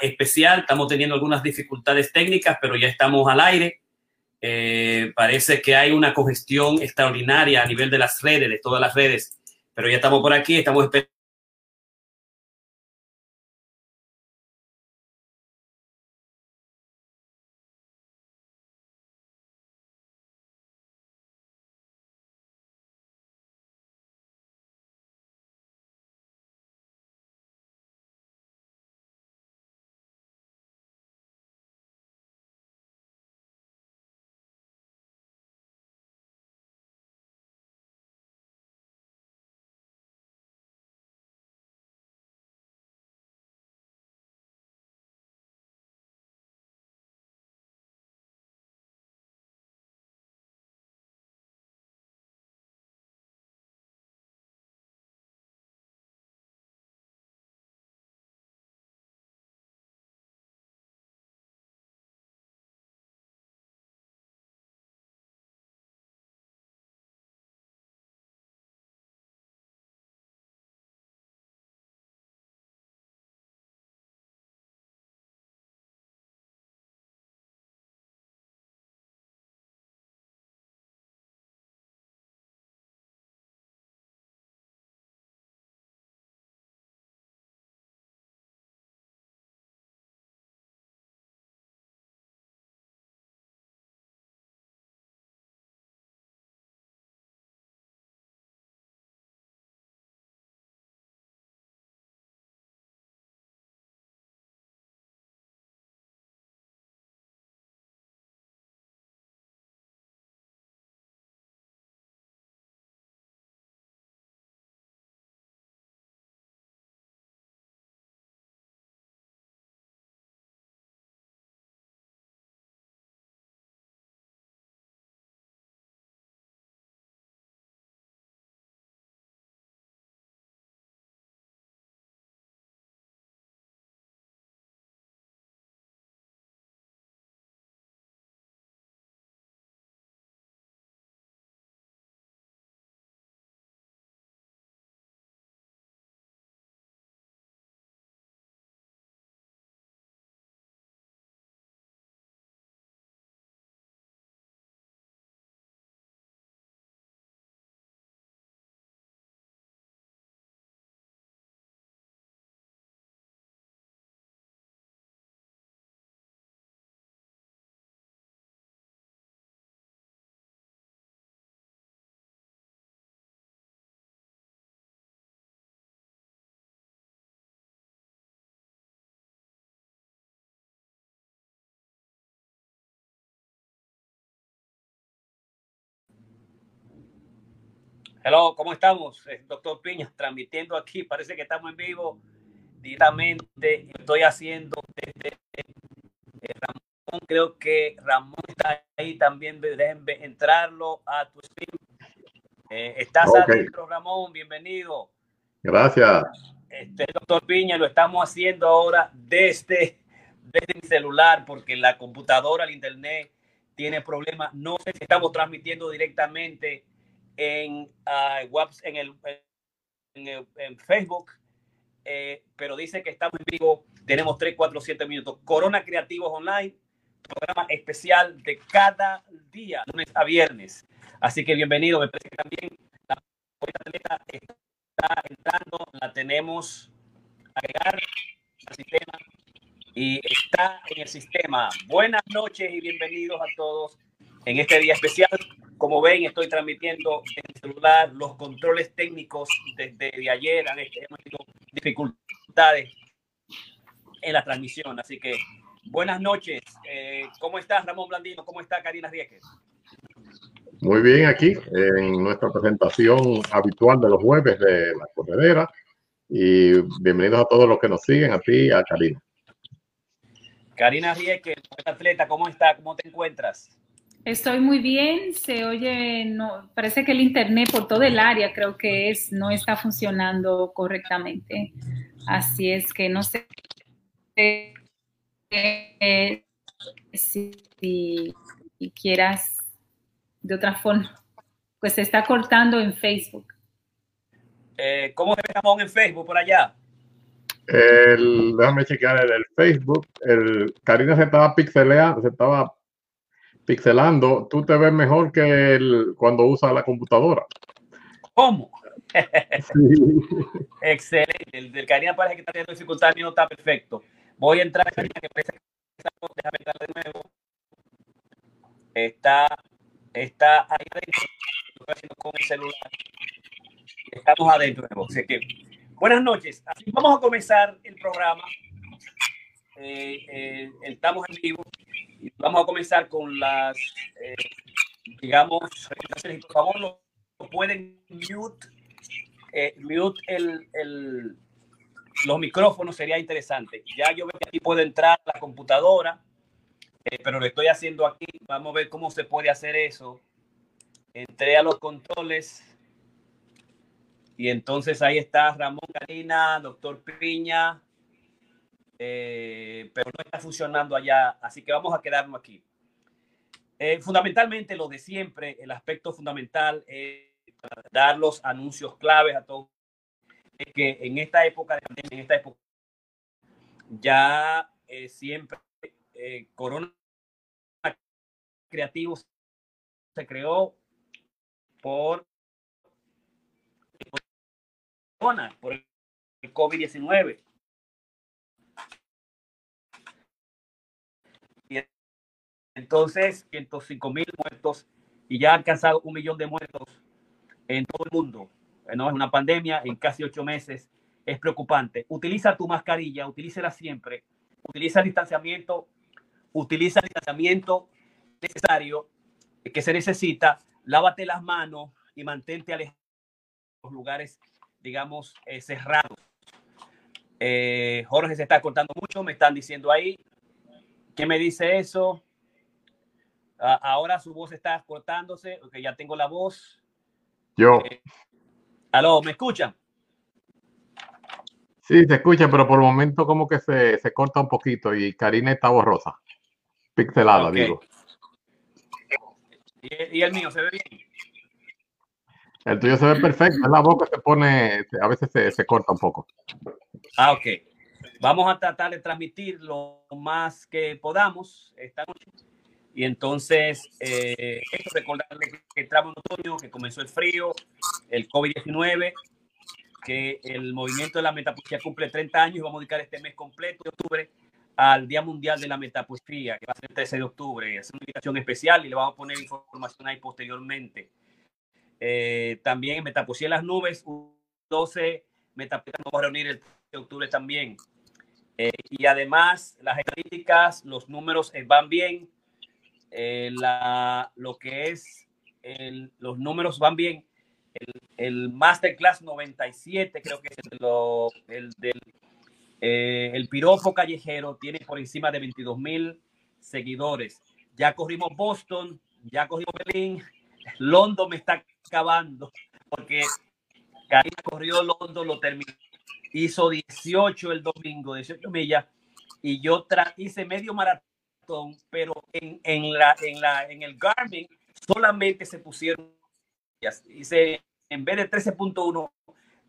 especial. Estamos teniendo algunas dificultades técnicas, pero ya estamos al aire. Eh, parece que hay una congestión extraordinaria a nivel de las redes, de todas las redes, pero ya estamos por aquí, estamos esperando Hello, ¿cómo estamos? Doctor Piña, transmitiendo aquí, parece que estamos en vivo directamente. Estoy haciendo desde Ramón, creo que Ramón está ahí también, déjenme entrarlo a tu stream. Eh, estás okay. adentro, Ramón, bienvenido. Gracias. Este, doctor Piña, lo estamos haciendo ahora desde, desde mi celular porque la computadora, el internet tiene problemas. No sé si estamos transmitiendo directamente en, uh, en, el, en, el, en Facebook, eh, pero dice que estamos en vivo. Tenemos 3, 4, 7 minutos. Corona Creativos Online, programa especial de cada día, lunes a viernes. Así que bienvenido. Me parece que también la atleta está entrando, la tenemos agregar al sistema y está en el sistema. Buenas noches y bienvenidos a todos en este día especial. Como ven, estoy transmitiendo en el celular los controles técnicos desde ayer. Hemos tenido dificultades en la transmisión. Así que buenas noches. Eh, ¿Cómo estás, Ramón Blandino? ¿Cómo está Karina Rieke? Muy bien, aquí en nuestra presentación habitual de los jueves de la corredera. Y bienvenidos a todos los que nos siguen, a ti y a Karina. Karina Rieke, atleta, ¿cómo está? ¿Cómo te encuentras? Estoy muy bien, se oye, no, parece que el internet por todo el área creo que es, no está funcionando correctamente. Así es que no sé eh, si, si, si, quieras de otra forma. Pues se está cortando en Facebook. Eh, ¿Cómo se ve Ramón en Facebook por allá? El, déjame chequear el, el, Facebook. El, Karina se estaba pixeleando, se estaba pixelando. Tú te ves mejor que el, cuando usa la computadora. ¿Cómo? Sí. Excelente. El del Karina parece que está teniendo dificultad, no está perfecto. Voy a entrar Karina, que parece que déjame entrar de nuevo. Está, está ahí adentro. Estoy haciendo con el celular. Estamos adentro. Así que, buenas noches. Así vamos a comenzar el programa. Eh, eh, estamos en vivo y vamos a comenzar con las, eh, digamos, Por favor, lo, pueden mute, eh, mute el, el, los micrófonos, sería interesante. Ya yo veo que aquí puedo entrar la computadora, eh, pero lo estoy haciendo aquí. Vamos a ver cómo se puede hacer eso. Entré a los controles. Y entonces ahí está Ramón Karina, doctor Piña, eh, pero no está funcionando allá, así que vamos a quedarnos aquí. Eh, fundamentalmente lo de siempre, el aspecto fundamental es dar los anuncios claves a todos. Es que en esta época, en esta época, ya eh, siempre Corona Creativo se creó por, por el COVID-19. Entonces, 105 mil muertos y ya ha alcanzado un millón de muertos en todo el mundo. No es una pandemia en casi ocho meses. Es preocupante. Utiliza tu mascarilla, utilícela siempre. Utiliza el distanciamiento, utiliza el distanciamiento necesario que se necesita. Lávate las manos y mantente alejado de los lugares, digamos, eh, cerrados. Eh, Jorge se está cortando mucho, me están diciendo ahí. ¿Qué me dice eso? Ahora su voz está cortándose, porque ya tengo la voz. Yo. Eh, aló, ¿me escuchan? Sí, se escucha, pero por el momento como que se, se corta un poquito y Karina está borrosa. Pixelada, okay. digo. ¿Y, ¿Y, el mío se ve bien? El tuyo se ve perfecto, es la boca se pone, a veces se, se corta un poco. Ah, ok. Vamos a tratar de transmitir lo más que podamos esta noche y entonces, eh, recordarle que entramos en otoño, que comenzó el frío, el COVID-19, que el movimiento de la metapoesía cumple 30 años y vamos a dedicar este mes completo de octubre al Día Mundial de la Metapoesía, que va a ser el 13 de octubre. Es una invitación especial y le vamos a poner información ahí posteriormente. Eh, también en Metapoesía en las Nubes, 12 metapoesías nos vamos a reunir el 13 de octubre también. Eh, y además, las estadísticas, los números eh, van bien eh, la, lo que es el, los números van bien. El, el, Masterclass 97, creo que es el, lo, el del eh, el callejero, tiene por encima de 22 mil seguidores. Ya corrimos Boston, ya corrimos Berlín, London me está acabando porque Karina corrió London, lo terminó, hizo 18 el domingo, 18 millas, y yo hice medio maratón pero en, en, la, en, la, en el Garmin solamente se pusieron hice, en vez de 13.1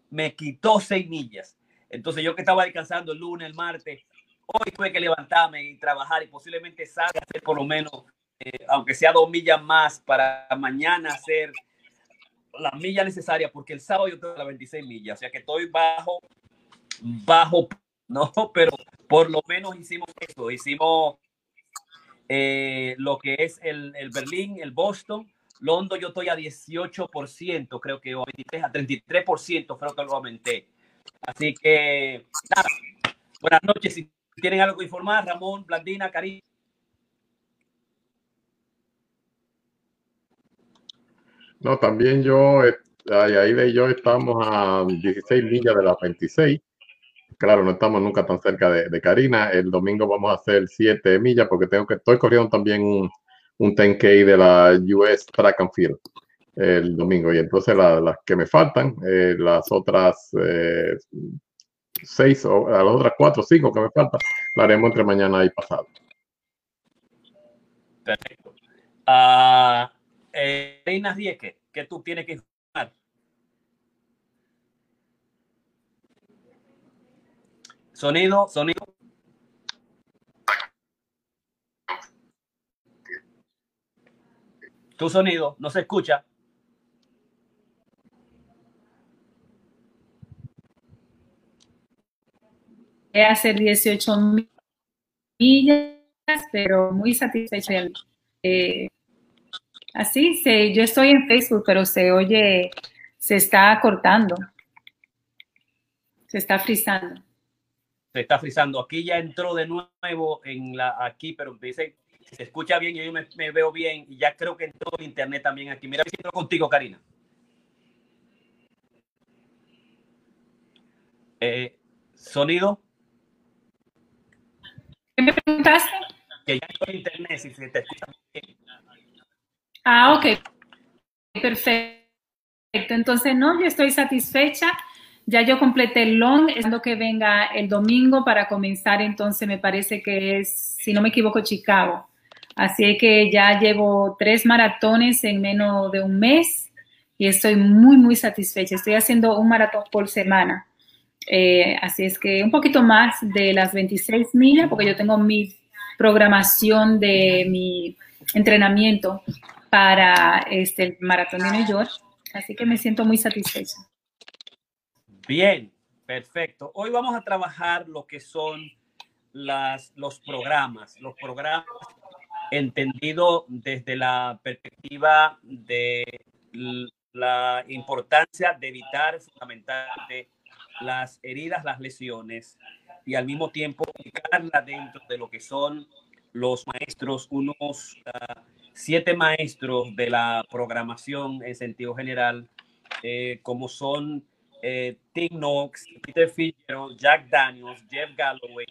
me quitó 6 millas. Entonces yo que estaba descansando el lunes, el martes, hoy tuve que levantarme y trabajar y posiblemente salga hacer por lo menos, eh, aunque sea dos millas más para mañana hacer la milla necesaria, porque el sábado yo tengo las 26 millas, o sea que estoy bajo, bajo, no, pero por lo menos hicimos eso, hicimos eh, lo que es el, el, Berlín, el Boston. London yo estoy a 18%, creo que, o a 23, a 33%, creo que lo aumenté. Así que, nada, buenas noches. Si tienen algo que informar, Ramón, Blandina, Cari. No, también yo, eh, ahí de yo estamos a 16 millas de las 26 claro, no estamos nunca tan cerca de, Karina. El domingo vamos a hacer 7 millas porque tengo que, estoy corriendo también un, un 10K de la US Track and Field el domingo. Y entonces la, las que me faltan, eh, las otras eh, seis o las otras cuatro o cinco que me faltan, la haremos entre mañana y pasado. Perfecto. Uh, eh, ¿qué tú tienes que informar? Sonido, sonido. Tu sonido no se escucha. hacer 18 millas, pero muy satisfecha. Eh, así, se, yo estoy en Facebook, pero se oye, se está cortando. Se está frizando. Se está frizando. Aquí ya entró de nuevo en la aquí, pero dice se escucha bien y yo me, veo bien y ya creo que entró el internet también aquí. Mira, si contigo, Karina. Eh, sonido. ¿Qué me preguntaste? Que ya entró el internet, si se te escucha bien. Ah, ok. Perfecto. Entonces, no, yo estoy satisfecha. Ya yo completé el long, esperando que venga el domingo para comenzar, entonces me parece que es, si no me equivoco, Chicago. Así que ya llevo tres maratones en menos de un mes y estoy muy, muy satisfecha. Estoy haciendo un maratón por semana. Eh, así es que un poquito más de las 26 millas, porque yo tengo mi programación de mi entrenamiento para este, el maratón de New York. Así que me siento muy satisfecha. Bien, perfecto. Hoy vamos a trabajar lo que son los programas, los programas entendido desde la perspectiva de la importancia de evitar fundamentalmente las heridas, las lesiones y al mismo tiempo aplicarla dentro de lo que son los maestros, unos ah, siete maestros de la programación en sentido general, eh, como son eh, Tim Knox, Peter Fitzgerald, Jack Daniels, Jeff Galloway,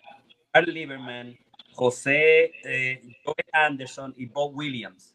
Carl Lieberman, José eh, Anderson y Bob Williams.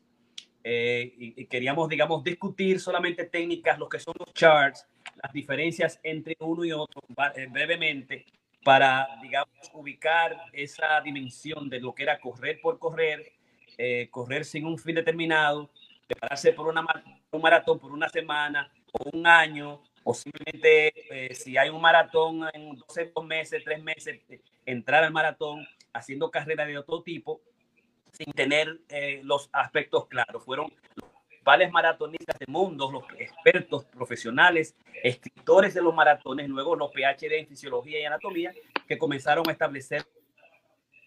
Eh, y, queríamos, digamos, discutir solamente técnicas, lo que son los charts, las diferencias entre uno y otro eh, brevemente para, digamos, ubicar esa dimensión de lo que era correr por correr, eh, correr sin un fin determinado, prepararse por una, un maratón por una semana o un año, o simplemente si hay un maratón en 12 meses, tres meses, entrar al maratón haciendo carrera de otro tipo sin tener eh, los aspectos claros. Fueron los principales maratonistas del mundo, los expertos profesionales, escritores de los maratones, luego los PhD en fisiología y anatomía, que comenzaron a establecer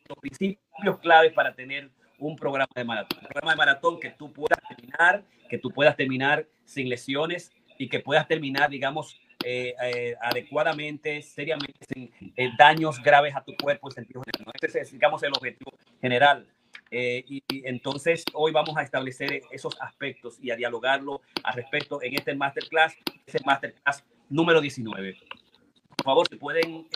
los principios claves para tener un programa de maratón. Un programa de maratón que tú puedas terminar, que tú puedas terminar sin lesiones y que puedas terminar, digamos, eh, eh, adecuadamente, seriamente, sin eh, daños graves a tu cuerpo en sentido general. Este es, digamos, el objetivo general. Y, entonces hoy vamos a establecer esos aspectos y a dialogarlo al respecto en este masterclass, ese masterclass número 19. Por favor, si pueden,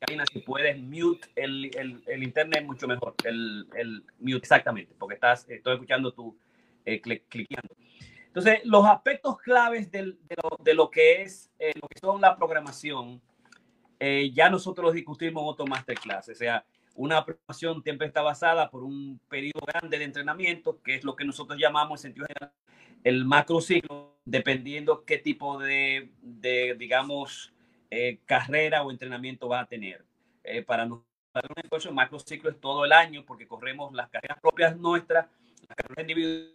Karina, si puedes mute el, el, el, internet, mucho mejor. El, el mute, exactamente, porque estás, estoy escuchando tú cliqueando. Entonces, los aspectos claves de, lo, que es eh, lo que son la programación, eh, ya nosotros los discutimos en otro masterclass. O sea, una programación siempre está basada por un periodo grande de entrenamiento, que es lo que nosotros llamamos en sentido general el macro ciclo, dependiendo qué tipo de, digamos, eh, carrera o entrenamiento va a tener. para nosotros, el macro ciclo es todo el año, porque corremos las carreras propias nuestras, las carreras individuales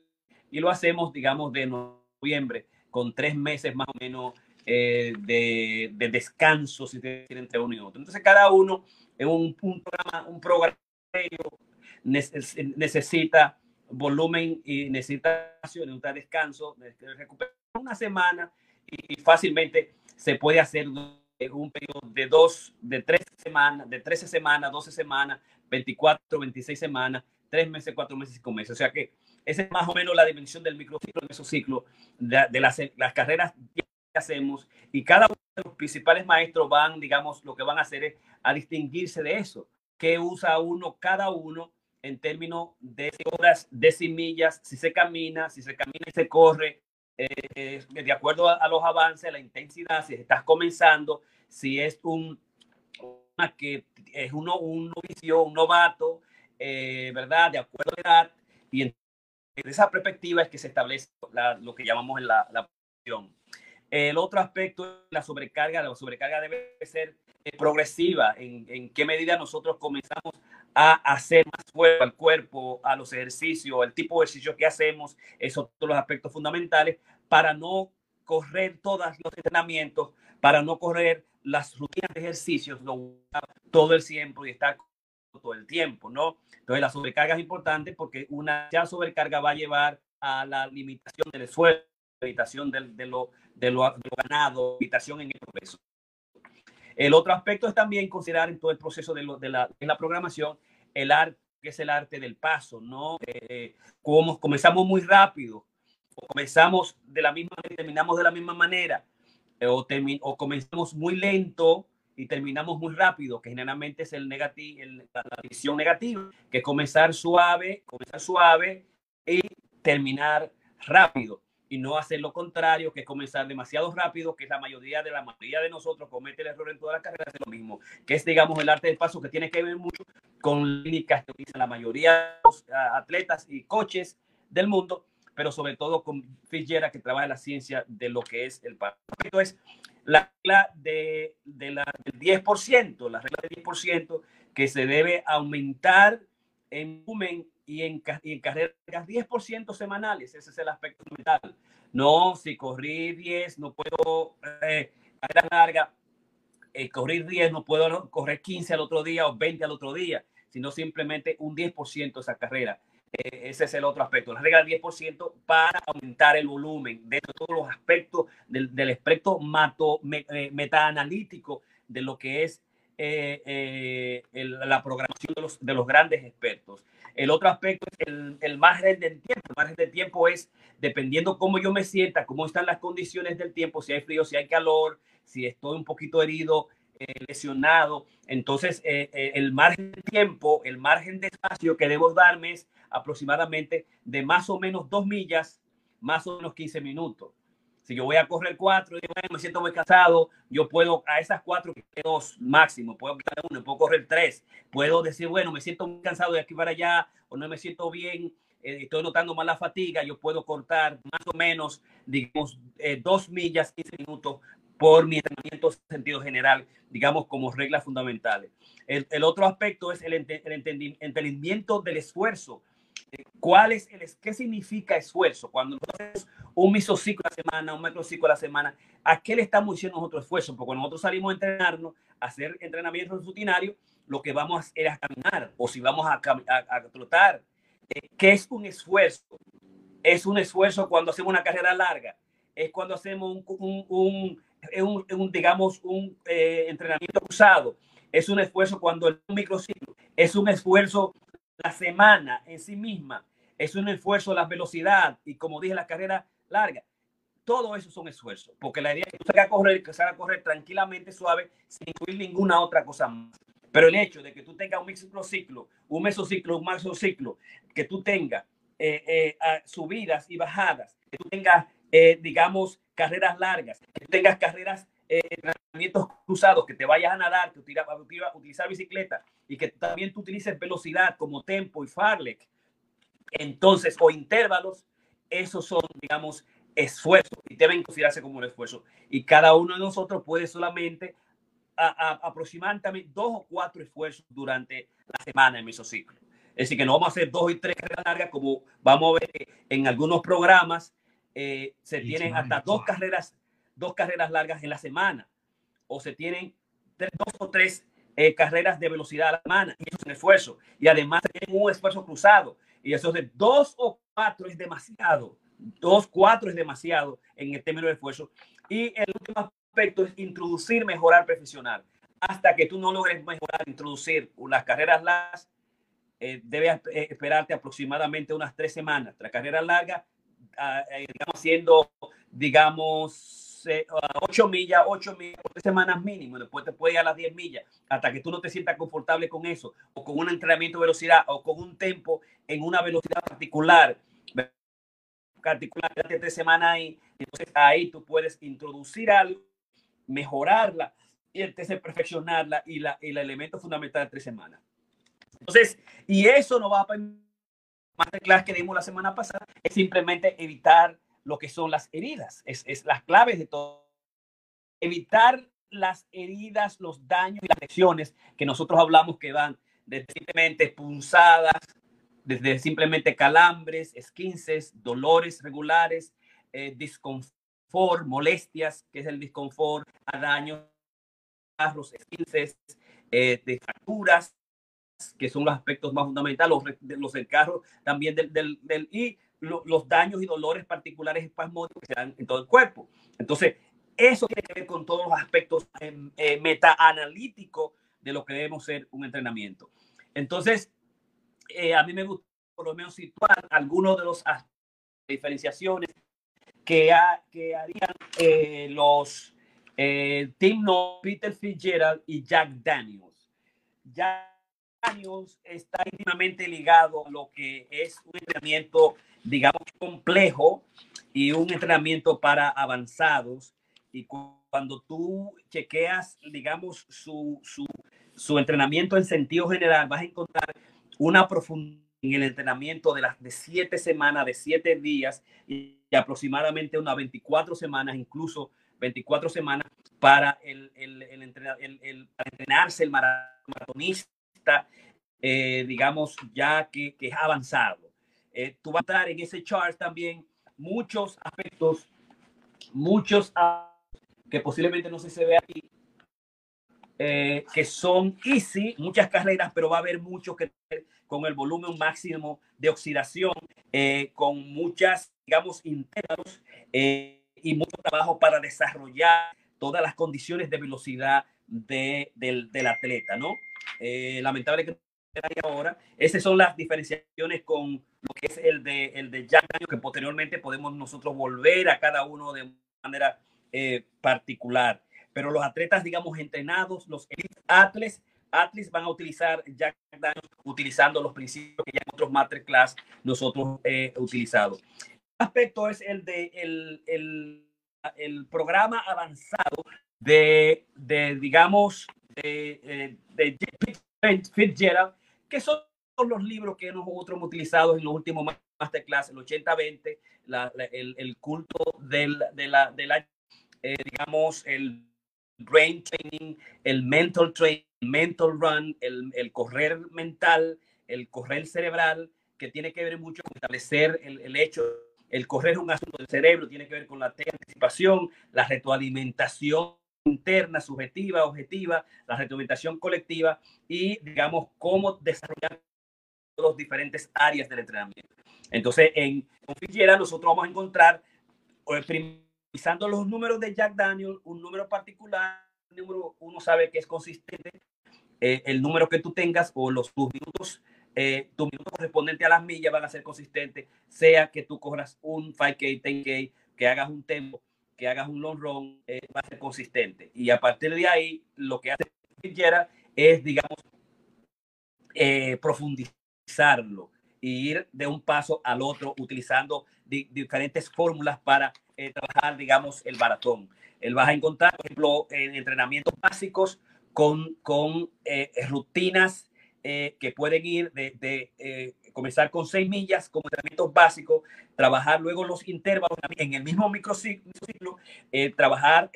y lo hacemos, digamos, de noviembre, con tres meses más o menos eh, de, de, descanso, si entre uno y otro. Entonces, cada uno en un, un programa, un programa necesita volumen y necesita, necesita descanso, necesita recuperar una semana y, fácilmente se puede hacer un periodo de dos, de tres semanas, de 13 semanas, 12 semanas, 24, 26 semanas, tres meses, cuatro meses, cinco meses. O sea que esa es más o menos la dimensión del microciclo en esos ciclos de, las, las, carreras que hacemos y cada uno de los principales maestros van, digamos, lo que van a hacer es a distinguirse de eso, que usa uno cada uno en términos de horas, de millas, si se camina, si se camina y se corre, eh, de acuerdo a, los avances, la intensidad, si estás comenzando, si es un que es uno, un novicio, un novato, eh, ¿verdad? De acuerdo a la edad, y de esa perspectiva es que se establece lo que llamamos la, la El otro aspecto es la sobrecarga. La sobrecarga debe ser eh, progresiva. En, en qué medida nosotros comenzamos a hacer más fuerte al cuerpo, a los ejercicios, el tipo de ejercicio que hacemos, esos son los aspectos fundamentales para no correr todos los entrenamientos, para no correr las rutinas de ejercicios todo el tiempo y estar todo el tiempo, ¿no? Entonces la sobrecarga es importante porque una ya sobrecarga va a llevar a la limitación del esfuerzo, limitación de, de, lo, de, lo, ganado, limitación en el progreso. El otro aspecto es también considerar en todo el proceso de, lo, de, la, de la, programación el arte, que es el arte del paso, ¿no? Eh, como comenzamos muy rápido, o comenzamos de la misma manera, terminamos de la misma manera, eh, o, o comenzamos muy lento y terminamos muy rápido, que generalmente es el negativo, la, la visión negativa, que es comenzar suave, comenzar suave y terminar rápido y no hacer lo contrario, que es comenzar demasiado rápido, que es la mayoría de la mayoría de nosotros comete el error en todas las carreras, es lo mismo, que es, digamos, el arte del paso, que tiene que ver mucho con clínicas que utilizan la mayoría de los atletas y coches del mundo, pero sobre todo con Fitzgerald, que trabaja la ciencia de lo que es el paso. Esto es la regla de, de la, del 10%, la regla del 10%, que se debe aumentar en volumen y en, y en carreras 10% semanales. Ese es el aspecto fundamental. No, si corrí 10, no puedo, eh, carrera larga, eh, correr 10, no puedo correr 15 al otro día o 20 al otro día, sino simplemente un 10% esa carrera. Eh, ese es el otro aspecto. La regla del 10% para aumentar el volumen de todos los aspectos del, del aspecto mato, me, eh, metaanalítico de lo que es eh, eh, el, la programación de los, de los, grandes expertos. El otro aspecto es el, el, margen del tiempo. El margen del tiempo es dependiendo cómo yo me sienta, cómo están las condiciones del tiempo, si hay frío, si hay calor, si estoy un poquito herido, eh, lesionado. Entonces, eh, el margen de tiempo, el margen de espacio que debo darme es aproximadamente de más o menos dos millas, más o menos 15 minutos. Si yo voy a correr cuatro y me siento muy cansado, yo puedo a esas cuatro, dos máximo, puedo quitar uno, puedo correr tres. Puedo decir, bueno, me siento muy cansado de aquí para allá o no me siento bien, eh, estoy notando más la fatiga, yo puedo cortar más o menos, digamos, eh, dos millas, 15 minutos por mi entrenamiento en sentido general, digamos, como reglas fundamentales. El, el otro aspecto es el, ent el entendimiento del esfuerzo ¿Cuál es el, ¿Qué significa esfuerzo? Cuando nosotros hacemos un misociclo a la semana, un macrociclo a la semana, ¿a qué le estamos diciendo nosotros esfuerzo? Porque cuando nosotros salimos a entrenarnos, a hacer entrenamientos rutinarios, lo que vamos a hacer es caminar o si vamos a, a, a trotar. Eh, ¿Qué es un esfuerzo? Es un esfuerzo cuando hacemos una carrera larga, es cuando hacemos un, un, un, un, un digamos, un eh, entrenamiento cruzado, es un esfuerzo cuando el microciclo, es un esfuerzo la semana en sí misma es un esfuerzo, la velocidad y como dije, la carrera larga. Todo eso son esfuerzos, porque la idea es que tú salgas a correr, que salgas a correr tranquilamente, suave, sin incluir ninguna otra cosa más. Pero el hecho de que tú tengas un microciclo, un mesociclo, un mesociclo, que tú tengas eh, eh, subidas y bajadas, que tú tengas, eh, digamos, carreras largas, que tú tengas carreras eh, entrenamientos cruzados, que te vayas a nadar, que utilizar, utilizar bicicleta y que también tú utilices velocidad como tempo y farlek, entonces, o intervalos, esos son, digamos, esfuerzos y deben considerarse como un esfuerzo. Y cada uno de nosotros puede solamente a, a, aproximadamente dos o cuatro esfuerzos durante la semana en mesociclo. Es decir, que no vamos a hacer dos y tres carreras largas como vamos a ver en algunos programas. Eh, se tienen hasta dos carreras dos carreras largas en la semana o se tienen tres, dos o tres eh, carreras de velocidad a la semana y eso es un esfuerzo. Y además tienen un esfuerzo cruzado y eso de dos o cuatro es demasiado. Dos, cuatro es demasiado en el término de esfuerzo. Y el último aspecto es introducir, mejorar profesional. Hasta que tú no logres mejorar, introducir las carreras largas, eh, debes eh, esperarte aproximadamente unas tres semanas. La carrera larga, uh, eh, digamos, siendo, digamos, 8 millas, 8 millas semanas mínimo, después te puede ir a las 10 millas, hasta que tú no te sientas confortable con eso, o con un entrenamiento de velocidad, o con un tempo en una velocidad particular, particular de tres semanas ahí, entonces ahí tú puedes introducir algo, mejorarla, y entonces perfeccionarla, y, la, el elemento fundamental de tres semanas. Entonces, y eso no va a de clase que dimos la semana pasada, es simplemente evitar lo que son las heridas. Es, es las claves de todo. Evitar las heridas, los daños y las lesiones que nosotros hablamos que van desde simplemente punzadas, desde simplemente calambres, esquinces, dolores regulares, eh, disconfort, molestias, que es el disconfort, a daños, los esquinces, eh, de fracturas, que son los aspectos más fundamentales, los, los del carro también del, del, del y los daños y dolores particulares espasmódicos que se dan en todo el cuerpo. Entonces, eso tiene que ver con todos los aspectos em, eh, meta-analíticos de lo que debemos ser un entrenamiento. Entonces, eh, a mí me gusta por lo menos situar algunos de los diferenciaciones que, que harían eh, los eh, Tim No, Peter Fitzgerald y Jack Daniels. Jack Daniels está íntimamente ligado a lo que es un entrenamiento, digamos, complejo y un entrenamiento para avanzados. Y cuando tú chequeas, digamos, su, su, su entrenamiento en sentido general, vas a encontrar una profundidad en el entrenamiento de las de siete semanas, de siete días y, aproximadamente unas 24 semanas, incluso 24 semanas para el, el, el, el entrenarse el maratonista, eh, digamos, ya que, que es avanzado. Eh, tú vas a estar en ese chart también muchos aspectos, muchos que posiblemente no se se ve aquí, eh, que son easy, muchas carreras, pero va a haber mucho que con el volumen máximo de oxidación, eh, con muchas, digamos, intervalos eh, y mucho trabajo para desarrollar todas las condiciones de velocidad de, del, del, atleta, ¿no? Eh, lamentable que ahora, esas son las diferenciaciones con lo que es el de, el de Jack Daniel, que posteriormente podemos nosotros volver a cada uno de manera eh, particular. Pero los atletas, digamos, entrenados, los atletas, Atlas van a utilizar Jack Daniels utilizando los principios que ya en otros masterclass nosotros eh, utilizado. El aspecto es el de el, el, el programa avanzado de, de digamos, de, eh, de, de Fitzgerald, que son los libros que nosotros hemos utilizado en los últimos masterclass, el 80-20, el, el, culto del, de la, de la eh, digamos, el brain training, el mental training, mental run, el, el, correr mental, el correr cerebral, que tiene que ver mucho con establecer el, el hecho. El correr es un asunto del cerebro, tiene que ver con la anticipación, la retroalimentación interna, subjetiva, objetiva, la retroalimentación colectiva y, digamos, cómo desarrollar las diferentes áreas del entrenamiento. Entonces, en Configera nosotros vamos a encontrar, utilizando los números de Jack Daniel, un número particular, número uno sabe que es consistente, eh, el número que tú tengas o los tus minutos, eh, tu minuto correspondiente a las millas van a ser consistentes, sea que tú corras un 5K, 10K, que hagas un tempo, que hagas un long run, eh, va a ser consistente. Y a partir de ahí, lo que hace Fitzgerald es, digamos, eh, profundizarlo y ir de un paso al otro utilizando di diferentes fórmulas para eh, trabajar, digamos, el maratón. Él vas a encontrar, por ejemplo, en entrenamientos básicos con, con rutinas que pueden ir de, comenzar con seis millas como entrenamientos básicos, trabajar luego los intervalos en el mismo microciclo, eh, trabajar,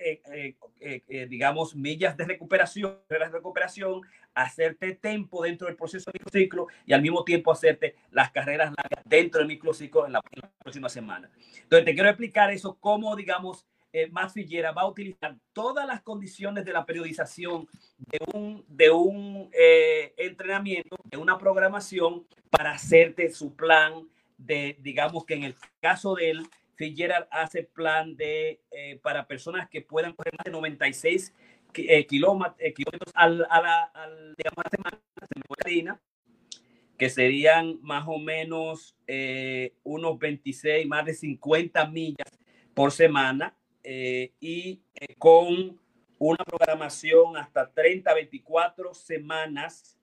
digamos, millas de recuperación, de recuperación, hacerte tiempo dentro del proceso de microciclo y al mismo tiempo hacerte las carreras largas dentro del microciclo en la, en la próxima semana. Entonces, te quiero explicar eso, cómo, digamos, eh, Matt Figuera va a utilizar todas las condiciones de la periodización de un, de un eh, entrenamiento, de una programación para hacerte su plan de, digamos que en el caso de él, Figuera hace plan de, eh, para personas que puedan correr más de 96 eh, kilómetros, al, a la, al, digamos, a semana, que serían más o menos unos 26, más de 50 millas por semana eh, y eh, con una programación hasta 30, 24 semanas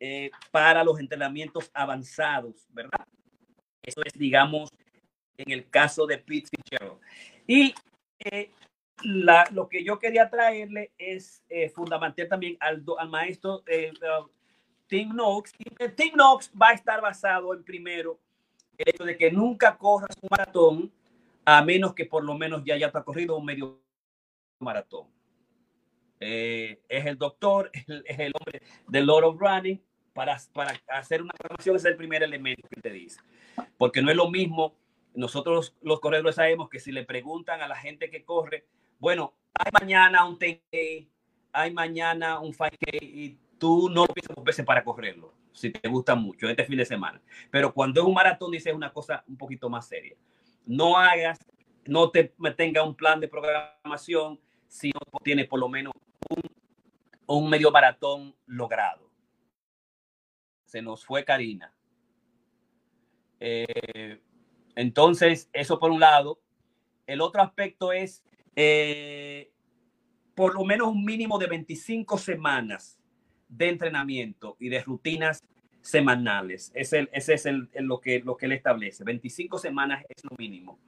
eh, para los entrenamientos avanzados, ¿verdad? Eso es, digamos, en el caso de Pete Fitzgerald. Y eh, la, lo que yo quería traerle es eh, fundamental también al, al maestro uh, Tim Knox. Tim Knox va a estar basado en primero el hecho de que nunca corras un maratón a menos que por lo menos ya haya corrido un medio maratón. Eh, es el doctor, es el, hombre del Lord of Running. Para, para hacer una programación es el primer elemento que te dice. Porque no es lo mismo, nosotros los corredores sabemos que si le preguntan a la gente que corre, bueno, hay mañana un 10K, hay mañana un 5K y tú no lo piensas dos veces para correrlo, si te gusta mucho este fin de semana. Pero cuando es un maratón, dices una cosa un poquito más seria. No hagas, no te tenga un plan de programación si no tienes por lo menos un, medio maratón logrado. Se nos fue Karina. Eh, entonces, eso por un lado. El otro aspecto es eh, por lo menos un mínimo de 25 semanas de entrenamiento y de rutinas semanales. Es el, ese es el, lo, que, lo que él establece. 25 semanas es lo mínimo.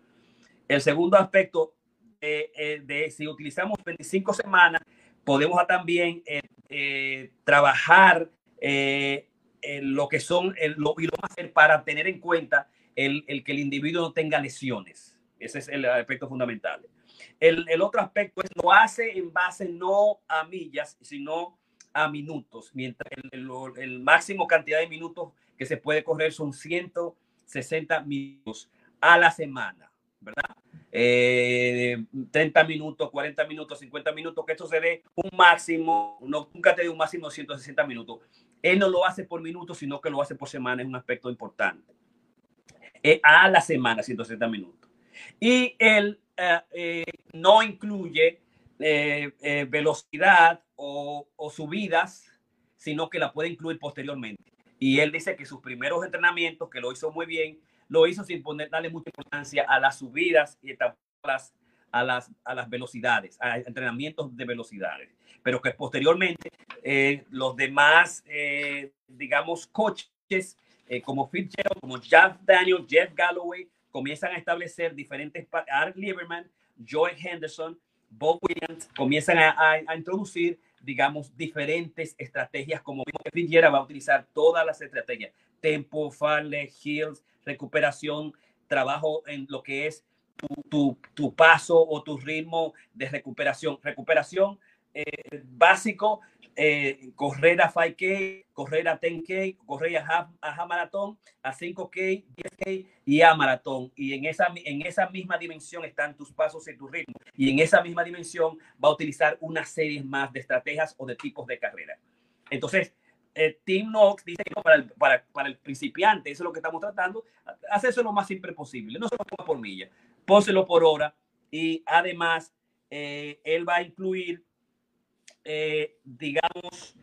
El segundo aspecto eh, de si utilizamos 25 semanas, podemos también eh, trabajar lo que son lo, y lo hacer para tener en cuenta el, el, que el individuo no tenga lesiones. Ese es el aspecto fundamental. El, el, otro aspecto es lo hace en base no a millas, sino a minutos, mientras el, el, máximo cantidad de minutos que se puede correr son 160 minutos a la semana, ¿verdad? Eh, 30 minutos, 40 minutos, 50 minutos, que esto se dé un máximo, no, nunca te dé un máximo de 160 minutos. Él no lo hace por minutos, sino que lo hace por semana, es un aspecto importante. Eh, a la semana, 160 minutos. Y él eh, eh, no incluye velocidad o, o, subidas, sino que la puede incluir posteriormente. Y él dice que sus primeros entrenamientos, que lo hizo muy bien, lo hizo sin poner, darle mucha importancia a las subidas y a las, a las, a las velocidades, a entrenamientos de velocidades. Pero que posteriormente los demás, digamos, coaches como Fitzgerald, como Jeff Daniel, Jeff Galloway, comienzan a establecer diferentes, Art Lieberman, Joy Henderson, Bob Williams, comienzan a, introducir, digamos, diferentes estrategias, como vimos que Fitzgerald va a utilizar todas las estrategias, tempo, falle, hills, recuperación, trabajo en lo que es tu, tu, tu paso o tu ritmo de recuperación. Recuperación eh, básico, eh, correr a 5K, correr a 10K, correr a half, a maratón, a 5K, 10K y a maratón. Y en esa, en esa misma dimensión están tus pasos y tu ritmo. Y en esa misma dimensión va a utilizar una serie más de estrategias o de tipos de carrera. Entonces, eh, Tim Knox dice que para, el, para, para, el principiante, eso es lo que estamos tratando, hacer lo más simple posible. No se lo ponga por milla, pónselo por hora. Y además, eh, él va a incluir eh, digamos,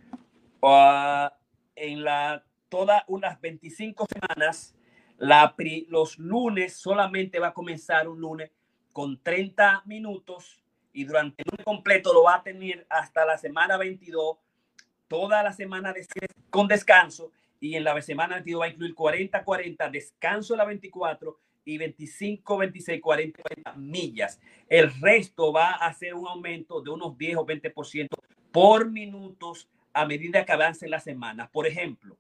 uh, en la, todas unas 25 semanas, la, los lunes solamente va a comenzar un lunes con 30 minutos y durante el lunes completo lo va a tener hasta la semana 22, toda la semana de, con descanso y en la semana 22 va a incluir 40, 40, descanso en la 24 y 25, 26, 40, 40 millas. El resto va a hacer un aumento de unos 10 o 20% por minutos a medida que avancen las semanas. Por ejemplo,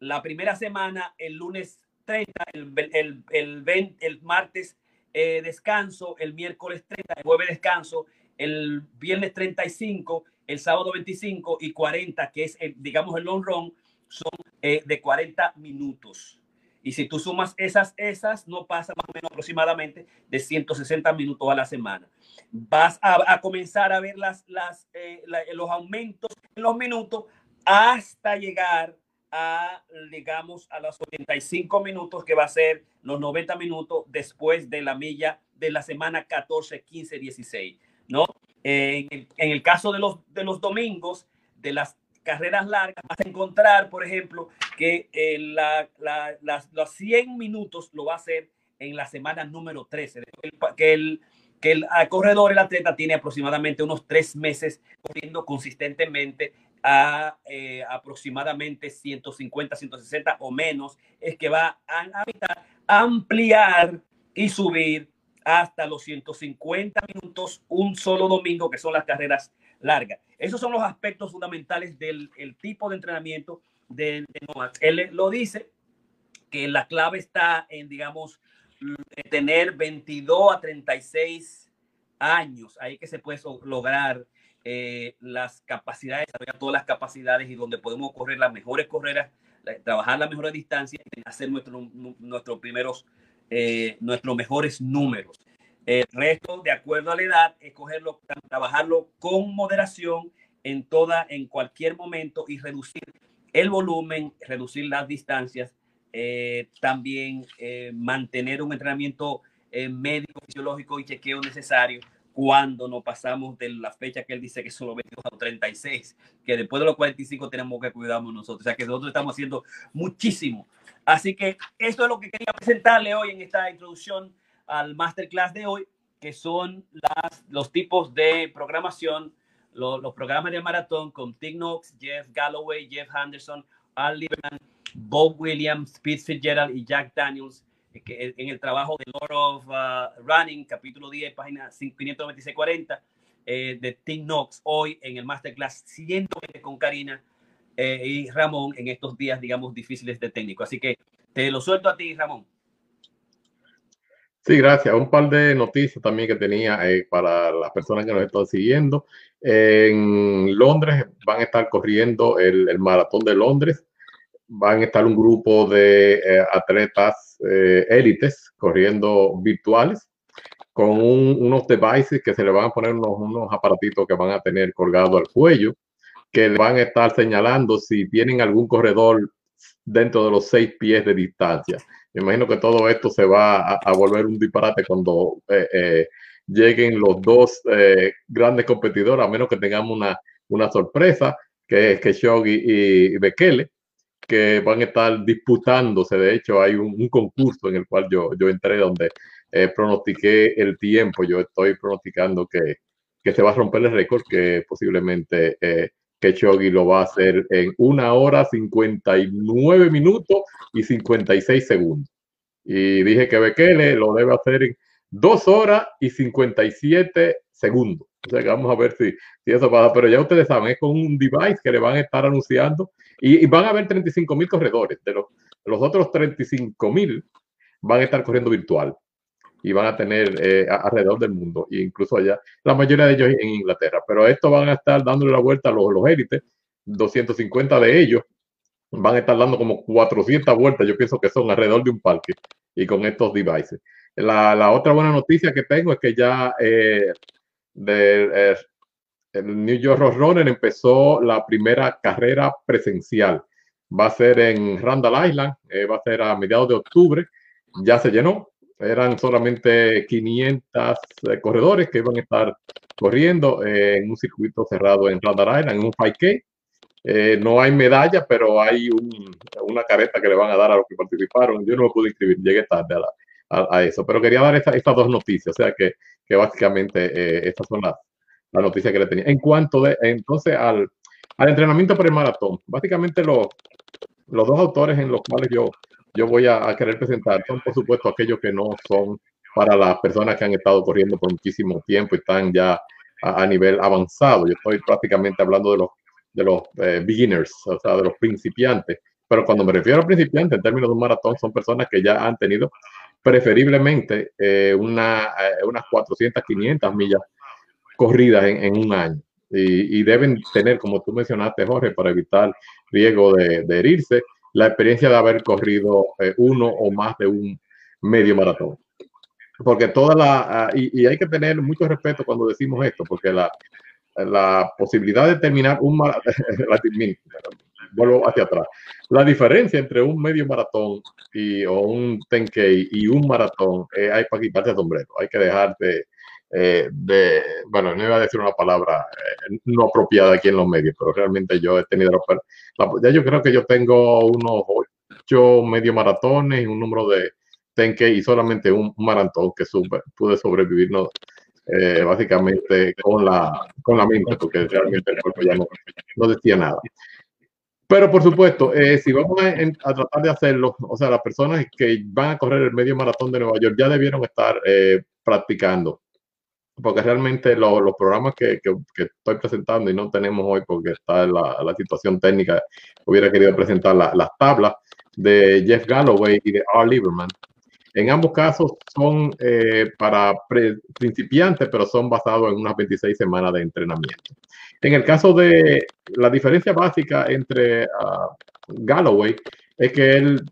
la primera semana, el lunes 30, el, el, el, el martes eh, descanso, el miércoles 30, el jueves descanso, el viernes 35, el sábado 25 y 40, que es, el, digamos, el long run, son eh, de 40 minutos. Y si tú sumas esas, esas, no pasa más o menos aproximadamente de 160 minutos a la semana. Vas a, comenzar a ver las, las, eh, los aumentos en los minutos hasta llegar a, digamos, a los 85 minutos, que va a ser los 90 minutos después de la milla de la semana 14, 15, 16, ¿no? en, el, en el caso de los, de los domingos, de las carreras largas, vas a encontrar, por ejemplo, que eh, la, los 100 minutos lo va a hacer en la semana número 13, que el, que el corredor, el atleta, tiene aproximadamente unos tres meses corriendo consistentemente a eh, aproximadamente 150, 160 o menos, es que va a, a ampliar y subir hasta los 150 minutos un solo domingo, que son las carreras largas. Esos son los aspectos fundamentales del tipo de entrenamiento de, de Él lo dice, que la clave está en, digamos, tener 22 a 36 años, ahí que se puede lograr eh, las capacidades, todas las capacidades y donde podemos correr las mejores carreras, trabajar las mejores distancias y hacer nuestro, nuestros primeros, eh, nuestros mejores números. El resto, de acuerdo a la edad, escogerlo, trabajarlo con moderación en toda, en cualquier momento y reducir el volumen, reducir las distancias, eh, también mantener un entrenamiento médico, fisiológico y chequeo necesario cuando nos pasamos de la fecha que él dice que son los 22 a 36, que después de los 45 tenemos que cuidarnos nosotros. O sea que nosotros estamos haciendo muchísimo. Así que esto es lo que quería presentarle hoy en esta introducción al masterclass de hoy, que son las, los tipos de programación, los, los programas de maratón con Tim Knox, Jeff Galloway, Jeff Henderson, Al Lieberman, Bob Williams, Pete Fitzgerald y Jack Daniels en el trabajo de Lord of uh, Running, capítulo 10, página 596-40, eh, de Tim Knox, hoy en el Masterclass 120 con Karina eh, y Ramón en estos días, digamos, difíciles de técnico. Así que te lo suelto a ti, Ramón. Sí, gracias. Un par de noticias también que tenía eh, para las personas que nos están siguiendo. En Londres van a estar corriendo el, el maratón de Londres van a estar un grupo de eh, atletas eh, élites corriendo virtuales con unos devices que se le van a poner unos, unos aparatitos que van a tener colgado al cuello, que le van a estar señalando si tienen algún corredor dentro de los seis pies de distancia. Me imagino que todo esto se va a, volver un disparate cuando eh, lleguen los dos grandes competidores, a menos que tengamos una, una sorpresa, que es que Shogi y, y Bekele, que van a estar disputándose. De hecho, hay un, concurso en el cual yo, yo entré donde eh, pronostiqué el tiempo. Yo estoy pronosticando que, que se va a romper el récord, que posiblemente eh, lo va a hacer en una hora 59 minutos y 56 segundos. Y dije que Bekele lo debe hacer en dos horas y 57 segundos. O sea vamos a ver si, si eso pasa. Pero ya ustedes saben, es con un device que le van a estar anunciando y, van a haber 35 mil corredores. De los, los otros 35 mil van a estar corriendo virtual y van a tener eh, alrededor del mundo, e incluso allá, la mayoría de ellos en Inglaterra. Pero esto van a estar dándole la vuelta a los, los élites, 250 de ellos van a estar dando como 400 vueltas, yo pienso que son alrededor de un parque y con estos devices. La, la otra buena noticia que tengo es que ya eh, de, eh, el New York Roadrunner empezó la primera carrera presencial. Va a ser en Randall Island, eh, va a ser a mediados de octubre. Ya se llenó. Eran solamente 500 eh, corredores que iban a estar corriendo eh, en un circuito cerrado en Randall Island, en un 5K. no hay medalla, pero hay una careta que le van a dar a los que participaron. Yo no me pude inscribir, llegué tarde a, eso, pero quería dar estas dos noticias, o sea que básicamente estas son las, la noticia que le tenía. En cuanto de, entonces al, al entrenamiento para el maratón, básicamente los, los dos autores en los cuales yo, yo voy a, querer presentar son, por supuesto, aquellos que no son para las personas que han estado corriendo por muchísimo tiempo y están ya a, nivel avanzado. Yo estoy prácticamente hablando de los, de los eh, beginners, o sea, de los principiantes. Pero cuando me refiero a principiantes en términos de un maratón, son personas que ya han tenido preferiblemente eh, una, eh, unas 400, 500 millas corridas en, un año. Y, deben tener, como tú mencionaste, Jorge, para evitar riesgo de, herirse, la experiencia de haber corrido eh, uno o más de un medio maratón. Porque toda la, ah, y, hay que tener mucho respeto cuando decimos esto, porque la, la posibilidad de terminar un maratón, vuelvo hacia atrás, la diferencia entre un medio maratón y, o un 10K y un maratón, eh, hay para quitarse el sombrero, hay que dejarte eh, de, bueno, no iba a decir una palabra eh, no apropiada aquí en los medios, pero realmente yo he tenido la, ya yo creo que yo tengo unos ocho medio maratones y un número de tenque y solamente un maratón que pude sobrevivir no, eh, básicamente con la, con la mente, porque realmente el cuerpo ya no, no decía nada. Pero por supuesto, si vamos a, a, tratar de hacerlo, o sea, las personas que van a correr el medio maratón de Nueva York ya debieron estar practicando porque realmente los programas que, que, estoy presentando y no tenemos hoy porque está la, la situación técnica, hubiera querido presentar las tablas de Jeff Galloway y de R. Lieberman. En ambos casos son eh, para principiantes, pero son basados en unas 26 semanas de entrenamiento. En el caso de la diferencia básica entre uh, Galloway es que él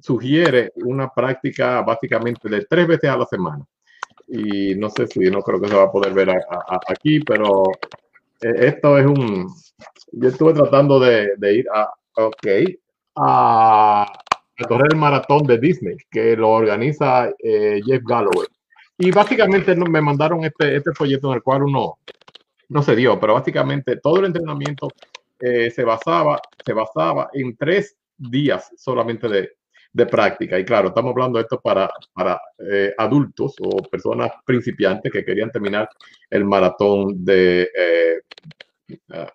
sugiere una práctica básicamente de tres veces a la semana. Y no sé si no creo que se va a poder ver aquí, pero eh, esto es un... Yo estuve tratando de, ir a, ok, a, correr el maratón de Disney, que lo organiza eh, Jeff Galloway. Y básicamente me mandaron este, este folleto en el cual uno no se dio, pero básicamente todo el entrenamiento eh, se basaba, se basaba en tres días solamente de, de práctica. Y claro, estamos hablando de esto para, para eh, adultos o personas principiantes que querían terminar el maratón de, eh, ah,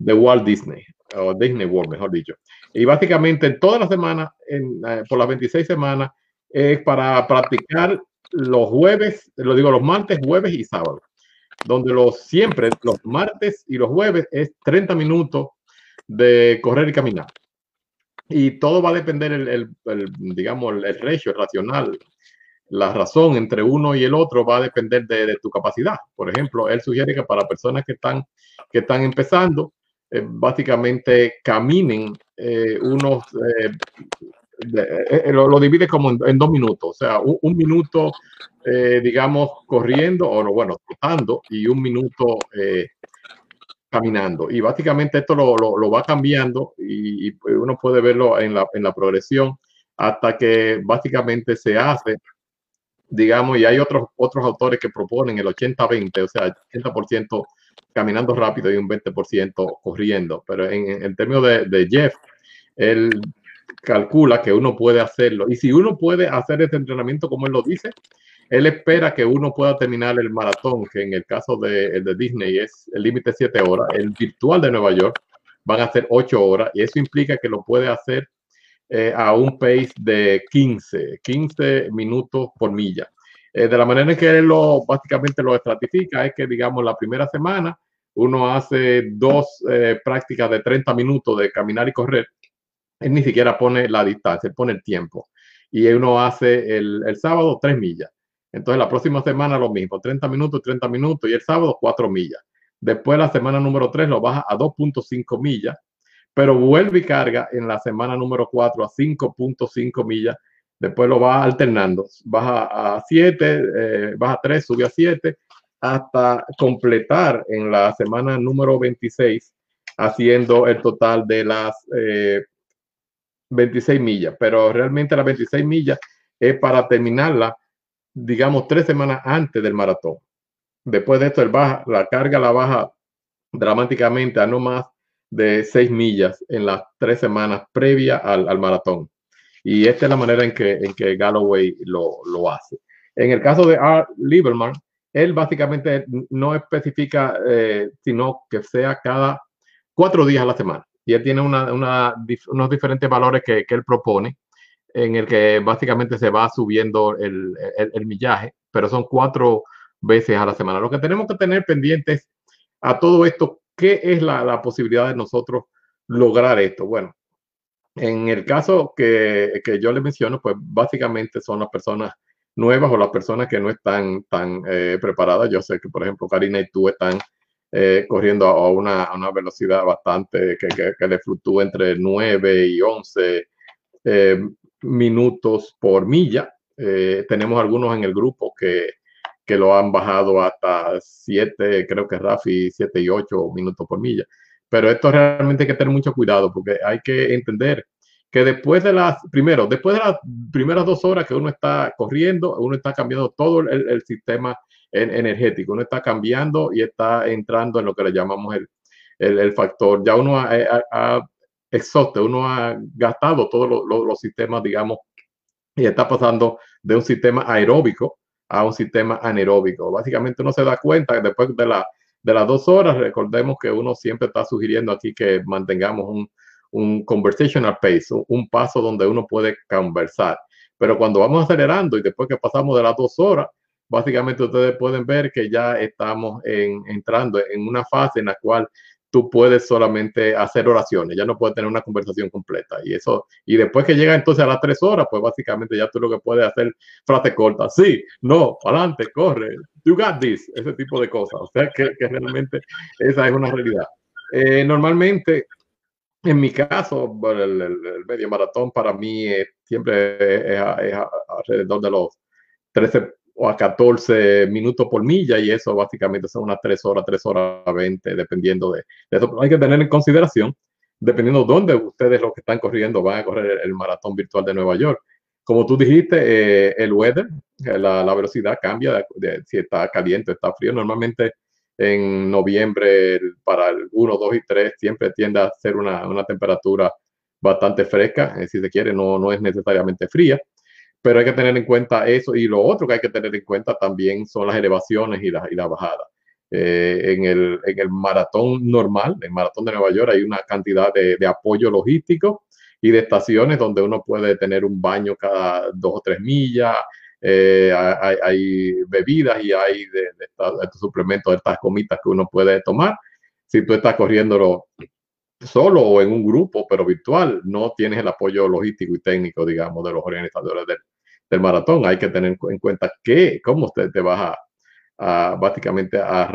de Walt Disney, o Disney World, mejor dicho. Y básicamente toda la semana, en, eh, por las 26 semanas, es para practicar los jueves, lo digo los martes, jueves y sábados, donde los siempre, los martes y los jueves es 30 minutos de correr y caminar y todo va a depender, el, el, digamos, el ratio racional, la razón entre uno y el otro va a depender de, tu capacidad. Por ejemplo, él sugiere que para personas que están, que están empezando, eh, básicamente caminen eh, unos, eh, lo, divide como en, dos minutos, o sea, un, minuto, digamos, corriendo, o bueno, trotando, y un minuto caminando. Y básicamente esto lo, lo, va cambiando y, pues, uno puede verlo en la, en la progresión hasta que básicamente se hace, digamos, y hay otros, otros autores que proponen el 80-20, o sea, 80% caminando rápido y un 20% corriendo. Pero en, en términos de, de Jeff, él calcula que uno puede hacerlo. Y si uno puede hacer este entrenamiento como él lo dice, él espera que uno pueda terminar el maratón, que en el caso de, de Disney es el límite 7 horas, el virtual de Nueva York van a ser 8 horas y eso implica que lo puede hacer eh, a un pace de 15, 15 minutos por milla. Eh, de la manera en que él lo, básicamente lo estratifica es que, digamos, la primera semana uno hace dos eh, prácticas de 30 minutos de caminar y correr. Él ni siquiera pone la distancia, pone el tiempo. Y uno hace el, el sábado 3 millas. Entonces la próxima semana lo mismo, 30 minutos, 30 minutos y el sábado 4 millas. Después la semana número 3 lo baja a 2.5 millas, pero vuelve y carga en la semana número 4 a 5.5 millas. Después lo va alternando, baja a 7, eh, baja a 3, sube a 7, hasta completar en la semana número 26, haciendo el total de las 26 eh, millas. Pero realmente las 26 millas es para terminarla digamos, tres semanas antes del maratón. Después de esto, el baja, la carga la baja dramáticamente a no más de seis millas en las tres semanas previas al, maratón. Y esta es la manera en que, en que Galloway lo, lo hace. En el caso de Art Lieberman, él básicamente no especifica, eh, sino que sea cada cuatro días a la semana. Y él tiene una, una, unos diferentes valores que, que él propone en el que básicamente se va subiendo el, el, millaje, pero son cuatro veces a la semana. Lo que tenemos que tener pendientes a todo esto, ¿qué es la, la posibilidad de nosotros lograr esto? Bueno, en el caso que, que, yo le menciono, pues básicamente son las personas nuevas o las personas que no están tan eh, preparadas. Yo sé que, por ejemplo, Karina y tú están eh, corriendo a una, a una, velocidad bastante que, que, que, le fluctúa entre 9 y 11 eh, minutos por milla. Eh, tenemos algunos en el grupo que, que, lo han bajado hasta 7, creo que Rafi, 7 y 8 minutos por milla. Pero esto realmente hay que tener mucho cuidado porque hay que entender que después de las, primero, después de las primeras dos horas que uno está corriendo, uno está cambiando todo el, el sistema energético, uno está cambiando y está entrando en lo que le llamamos el, el, el factor. Ya uno ha, ha, exhausto, uno ha gastado todos los, sistemas, digamos, y está pasando de un sistema aeróbico a un sistema anaeróbico. Básicamente uno se da cuenta que después de, la, de las dos horas, recordemos que uno siempre está sugiriendo aquí que mantengamos un, un conversational pace, un, paso donde uno puede conversar. Pero cuando vamos acelerando y después que pasamos de las dos horas, básicamente ustedes pueden ver que ya estamos en, entrando en una fase en la cual tú puedes solamente hacer oraciones, ya no puedes tener una conversación completa. Y eso, y después que llega entonces a las tres horas, pues básicamente ya tú lo que puedes hacer frase corta, sí, no, adelante, corre, you got this, ese tipo de cosas. O sea que, que realmente esa es una realidad. Eh, normalmente, en mi caso, el, medio maratón para mí siempre es, es alrededor de los 13 o a 14 minutos por milla y eso básicamente son unas 3 horas, 3 horas 20, dependiendo de, eso. hay que tener en consideración, dependiendo de dónde ustedes los que están corriendo van a correr el, maratón virtual de Nueva York. Como tú dijiste, eh, el weather, eh, la, la velocidad cambia de, si está caliente o está frío. Normalmente en noviembre para el 1, 2 y 3 siempre tiende a ser una, una temperatura bastante fresca, eh, si se quiere, no, no es necesariamente fría pero hay que tener en cuenta eso y lo otro que hay que tener en cuenta también son las elevaciones y la, y la bajada. Eh, en, el, en, el, maratón normal, el maratón de Nueva York, hay una cantidad de, de, apoyo logístico y de estaciones donde uno puede tener un baño cada dos o tres millas, eh, hay, bebidas y hay de, de, estos suplementos, de estas comitas que uno puede tomar. Si tú estás corriendo solo o en un grupo, pero virtual, no tienes el apoyo logístico y técnico, digamos, de los organizadores del, del maratón. Hay que tener en cuenta que, cómo usted te vas a, básicamente a,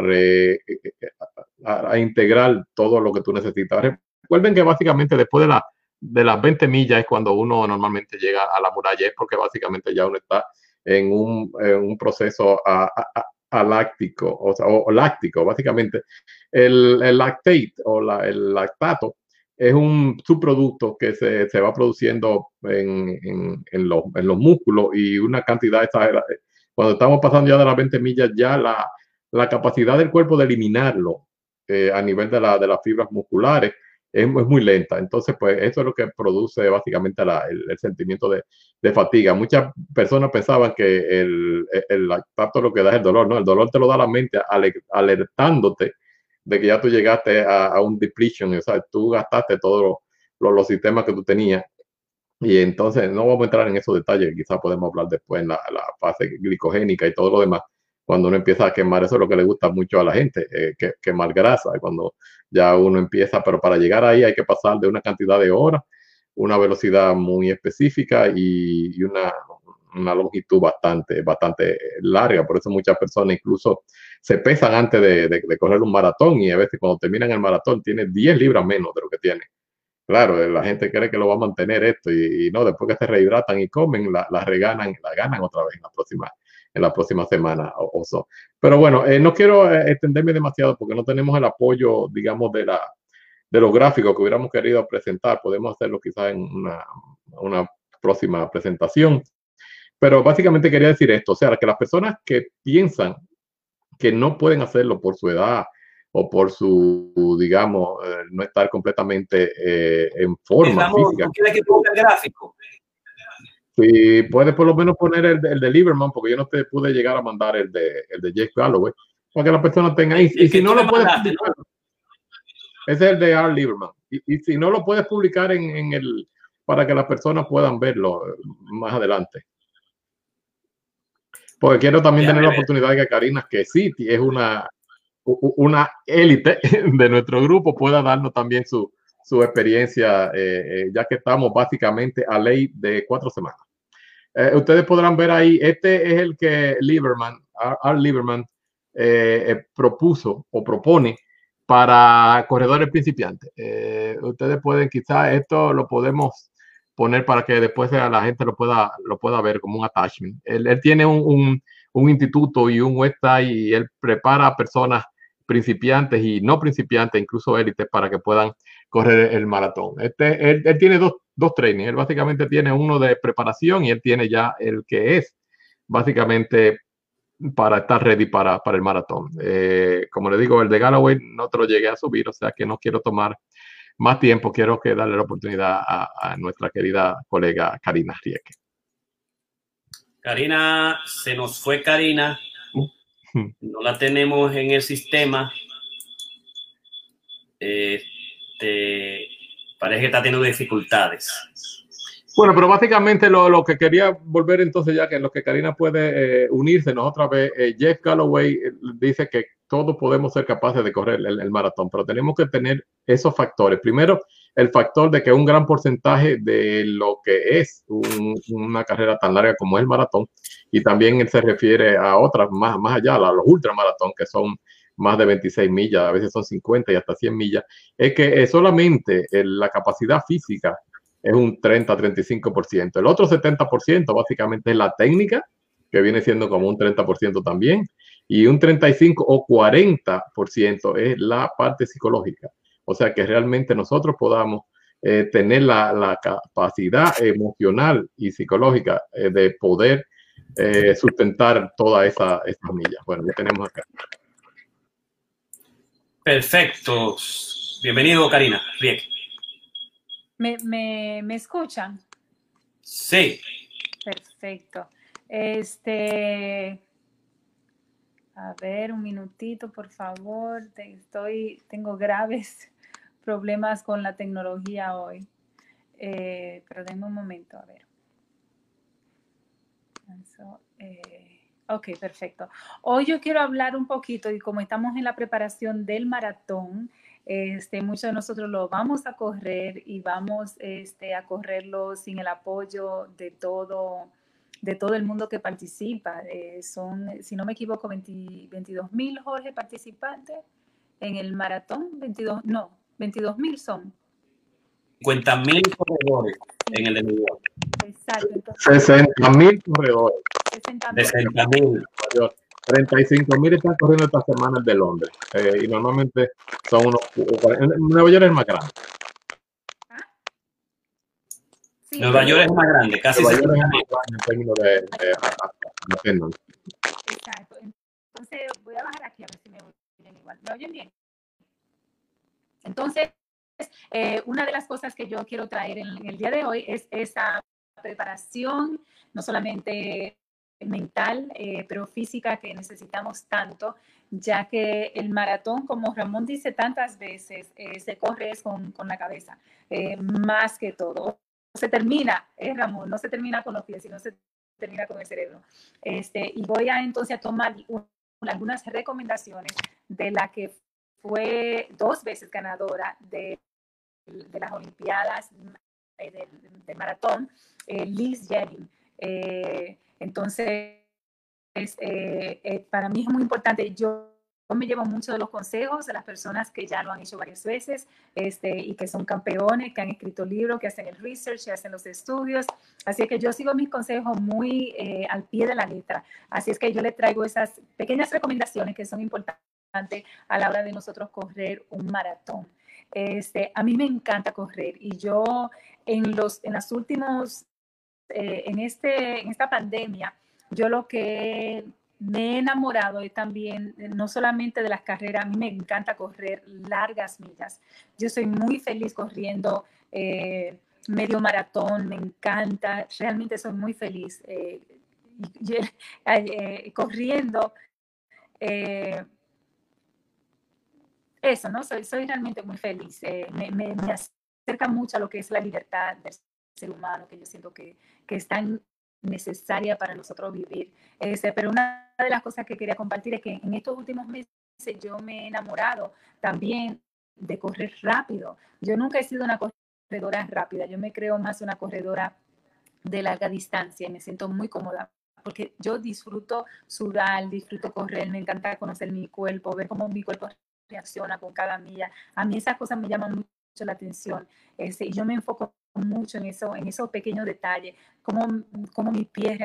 a, integrar todo lo que tú necesitas. Recuerden que básicamente después de, la, de las 20 millas es cuando uno normalmente llega a la muralla, es porque básicamente ya uno está en un, en un proceso láctico, o, o, láctico, básicamente. El, el lactate o la, el lactato es un subproducto que se, se va produciendo en, en, los, en, los, músculos y una cantidad exagerada. Cuando estamos pasando ya de las 20 millas, ya la, la capacidad del cuerpo de eliminarlo eh, a nivel de, la, de las fibras musculares es, muy lenta. Entonces, pues eso es lo que produce básicamente el, sentimiento de, fatiga. Muchas personas pensaban que el, el, lactato lo que da es el dolor, ¿no? El dolor te lo da la mente alertándote de que ya tú llegaste a, un depletion, o sea, tú gastaste todos los sistemas que tú tenías. Y entonces no vamos a entrar en esos detalles, quizás podemos hablar después en la, fase glicogénica y todo lo demás cuando uno empieza a quemar, eso es lo que le gusta mucho a la gente, eh, que, quemar grasa, cuando ya uno empieza, pero para llegar ahí hay que pasar de una cantidad de horas, una velocidad muy específica y, una, una, longitud bastante, bastante larga. Por eso muchas personas incluso se pesan antes de, de, correr un maratón y a veces cuando terminan el maratón tienen 10 libras menos de lo que tienen. Claro, la gente cree que lo va a mantener esto y, no, después que se rehidratan y comen, la, reganan, la ganan otra vez en la próxima en la próxima semana o, so. Pero bueno, eh, no quiero eh, extenderme demasiado porque no tenemos el apoyo, digamos, de, la, de los gráficos que hubiéramos querido presentar. Podemos hacerlo quizás en una, una próxima presentación. Pero básicamente quería decir esto, o sea, que las personas que piensan que no pueden hacerlo por su edad o por su, digamos, eh, no estar completamente en forma Estamos, física. que ponga el gráfico? Si puedes por lo menos poner el, el, de Lieberman, porque yo no te pude llegar a mandar el de, el de Jeff Galloway, para que la persona tenga. Y, y si no lo puedes publicar, ese es el de R. Lieberman. Y, y, si no lo puedes publicar en, en, el, para que las personas puedan verlo eh, más adelante. Porque quiero también tener la oportunidad de que Karina, que sí es una, una élite de nuestro grupo, pueda darnos también su, su experiencia, eh, eh, ya que estamos básicamente a ley de cuatro semanas. Eh, ustedes podrán ver ahí, este es el que Lieberman, Art Lieberman, eh, propuso o propone para corredores principiantes. ustedes pueden, quizás esto lo podemos poner para que después la gente lo pueda, lo pueda ver como un attachment. Él, tiene un, un, instituto y un website y él prepara a personas principiantes y no principiantes, incluso élites, para que puedan correr el maratón. Este, él, él tiene dos, dos trainings. Él básicamente tiene uno de preparación y él tiene ya el que es básicamente para estar ready para, para el maratón. Eh, como le digo, el de Galloway no te lo llegué a subir, o sea que no quiero tomar más tiempo, quiero que darle la oportunidad a, a nuestra querida colega Karina Rieke. Karina, se nos fue Karina, no la tenemos en el sistema. Este, parece que está teniendo dificultades. Bueno, pero básicamente lo, lo, que quería volver entonces ya que en lo que Karina puede eh, unirse, ¿no? Otra vez, eh, Jeff Galloway eh, dice que todos podemos ser capaces de correr el, maratón, pero tenemos que tener esos factores. Primero, el factor de que un gran porcentaje de lo que es una carrera tan larga como el maratón, y también se refiere a otras más, más allá, a los ultramaratón, que son más de 26 millas, a veces son 50 y hasta 100 millas, es que solamente la capacidad física es un 30-35%. El otro 70% básicamente es la técnica, que viene siendo como un 30% también, y un 35 o 40% es la parte psicológica. O sea, que realmente nosotros podamos eh, tener la, capacidad emocional y psicológica eh, de poder eh, sustentar toda esa, esas millas. Bueno, ya tenemos acá. Perfecto. Bienvenido, Karina. Bien. ¿Me, me, me escuchan? Sí. Perfecto. Este, a ver, un minutito, por favor. Estoy, tengo graves problemas con la tecnología hoy. Eh, pero denme un momento, a ver. Eh, ok, perfecto. Hoy yo quiero hablar un poquito y como estamos en la preparación del maratón, este, muchos de nosotros lo vamos a correr y vamos este, a correrlo sin el apoyo de todo de todo el mundo que participa. Eh, son, si no me equivoco, 22 mil, Jorge, participantes en el maratón. 22, no, 22 mil son. 50 mil corredores en el de Exacto. 60 mil corredores. 60 mil. 35 mil están corriendo esta semana el de Londres. Eh, y normalmente son unos. Nueva York es más grande. Nueva York es más grande, casi Nueva York es más grande en términos de, de, Exacto. Entonces voy a bajar aquí a ver si me oyen igual. ¿Me oyen bien? Entonces, eh, una de las cosas que yo quiero traer en, el día de hoy es esa preparación, no solamente mental, eh, pero física que necesitamos tanto, ya que el maratón, como Ramón dice tantas veces, eh, se corre con, con la cabeza, más que todo se termina, eh, Ramón, no se termina con los pies, sino se termina con el cerebro. Este, y voy a entonces a tomar algunas recomendaciones de la que fue dos veces ganadora de, de las Olimpiadas eh, de, maratón, eh, Liz Jennings. Eh, entonces, para mí es muy importante, yo me llevo mucho de los consejos de las personas que ya lo han hecho varias veces este, y que son campeones, que han escrito libros, que hacen el research, que hacen los estudios. Así que yo sigo mis consejos muy eh, al pie de la letra. Así es que yo le traigo esas pequeñas recomendaciones que son importantes a la hora de nosotros correr un maratón. Este, a mí me encanta correr y yo en los en las últimos, eh, en, este, en esta pandemia, yo lo que me he enamorado y también, eh, no solamente de las carreras, a mí me encanta correr largas millas. Yo soy muy feliz corriendo eh, medio maratón, me encanta, realmente soy muy feliz eh, corriendo. eso, ¿no? Soy, soy realmente muy feliz. Me, me, acerca mucho a lo que es la libertad del ser humano, que yo siento que, que está en, necesaria para nosotros vivir. Este, pero una de las cosas que quería compartir es que en estos últimos meses yo me he enamorado también de correr rápido. Yo nunca he sido una corredora rápida, yo me creo más una corredora de larga distancia y me siento muy cómoda porque yo disfruto sudar, disfruto correr, me encanta conocer mi cuerpo, ver cómo mi cuerpo reacciona con cada milla. A mí esas cosas me llaman mucho la atención este, yo me enfoco mucho en, eso, en esos pequeños detalles, cómo, cómo mi pie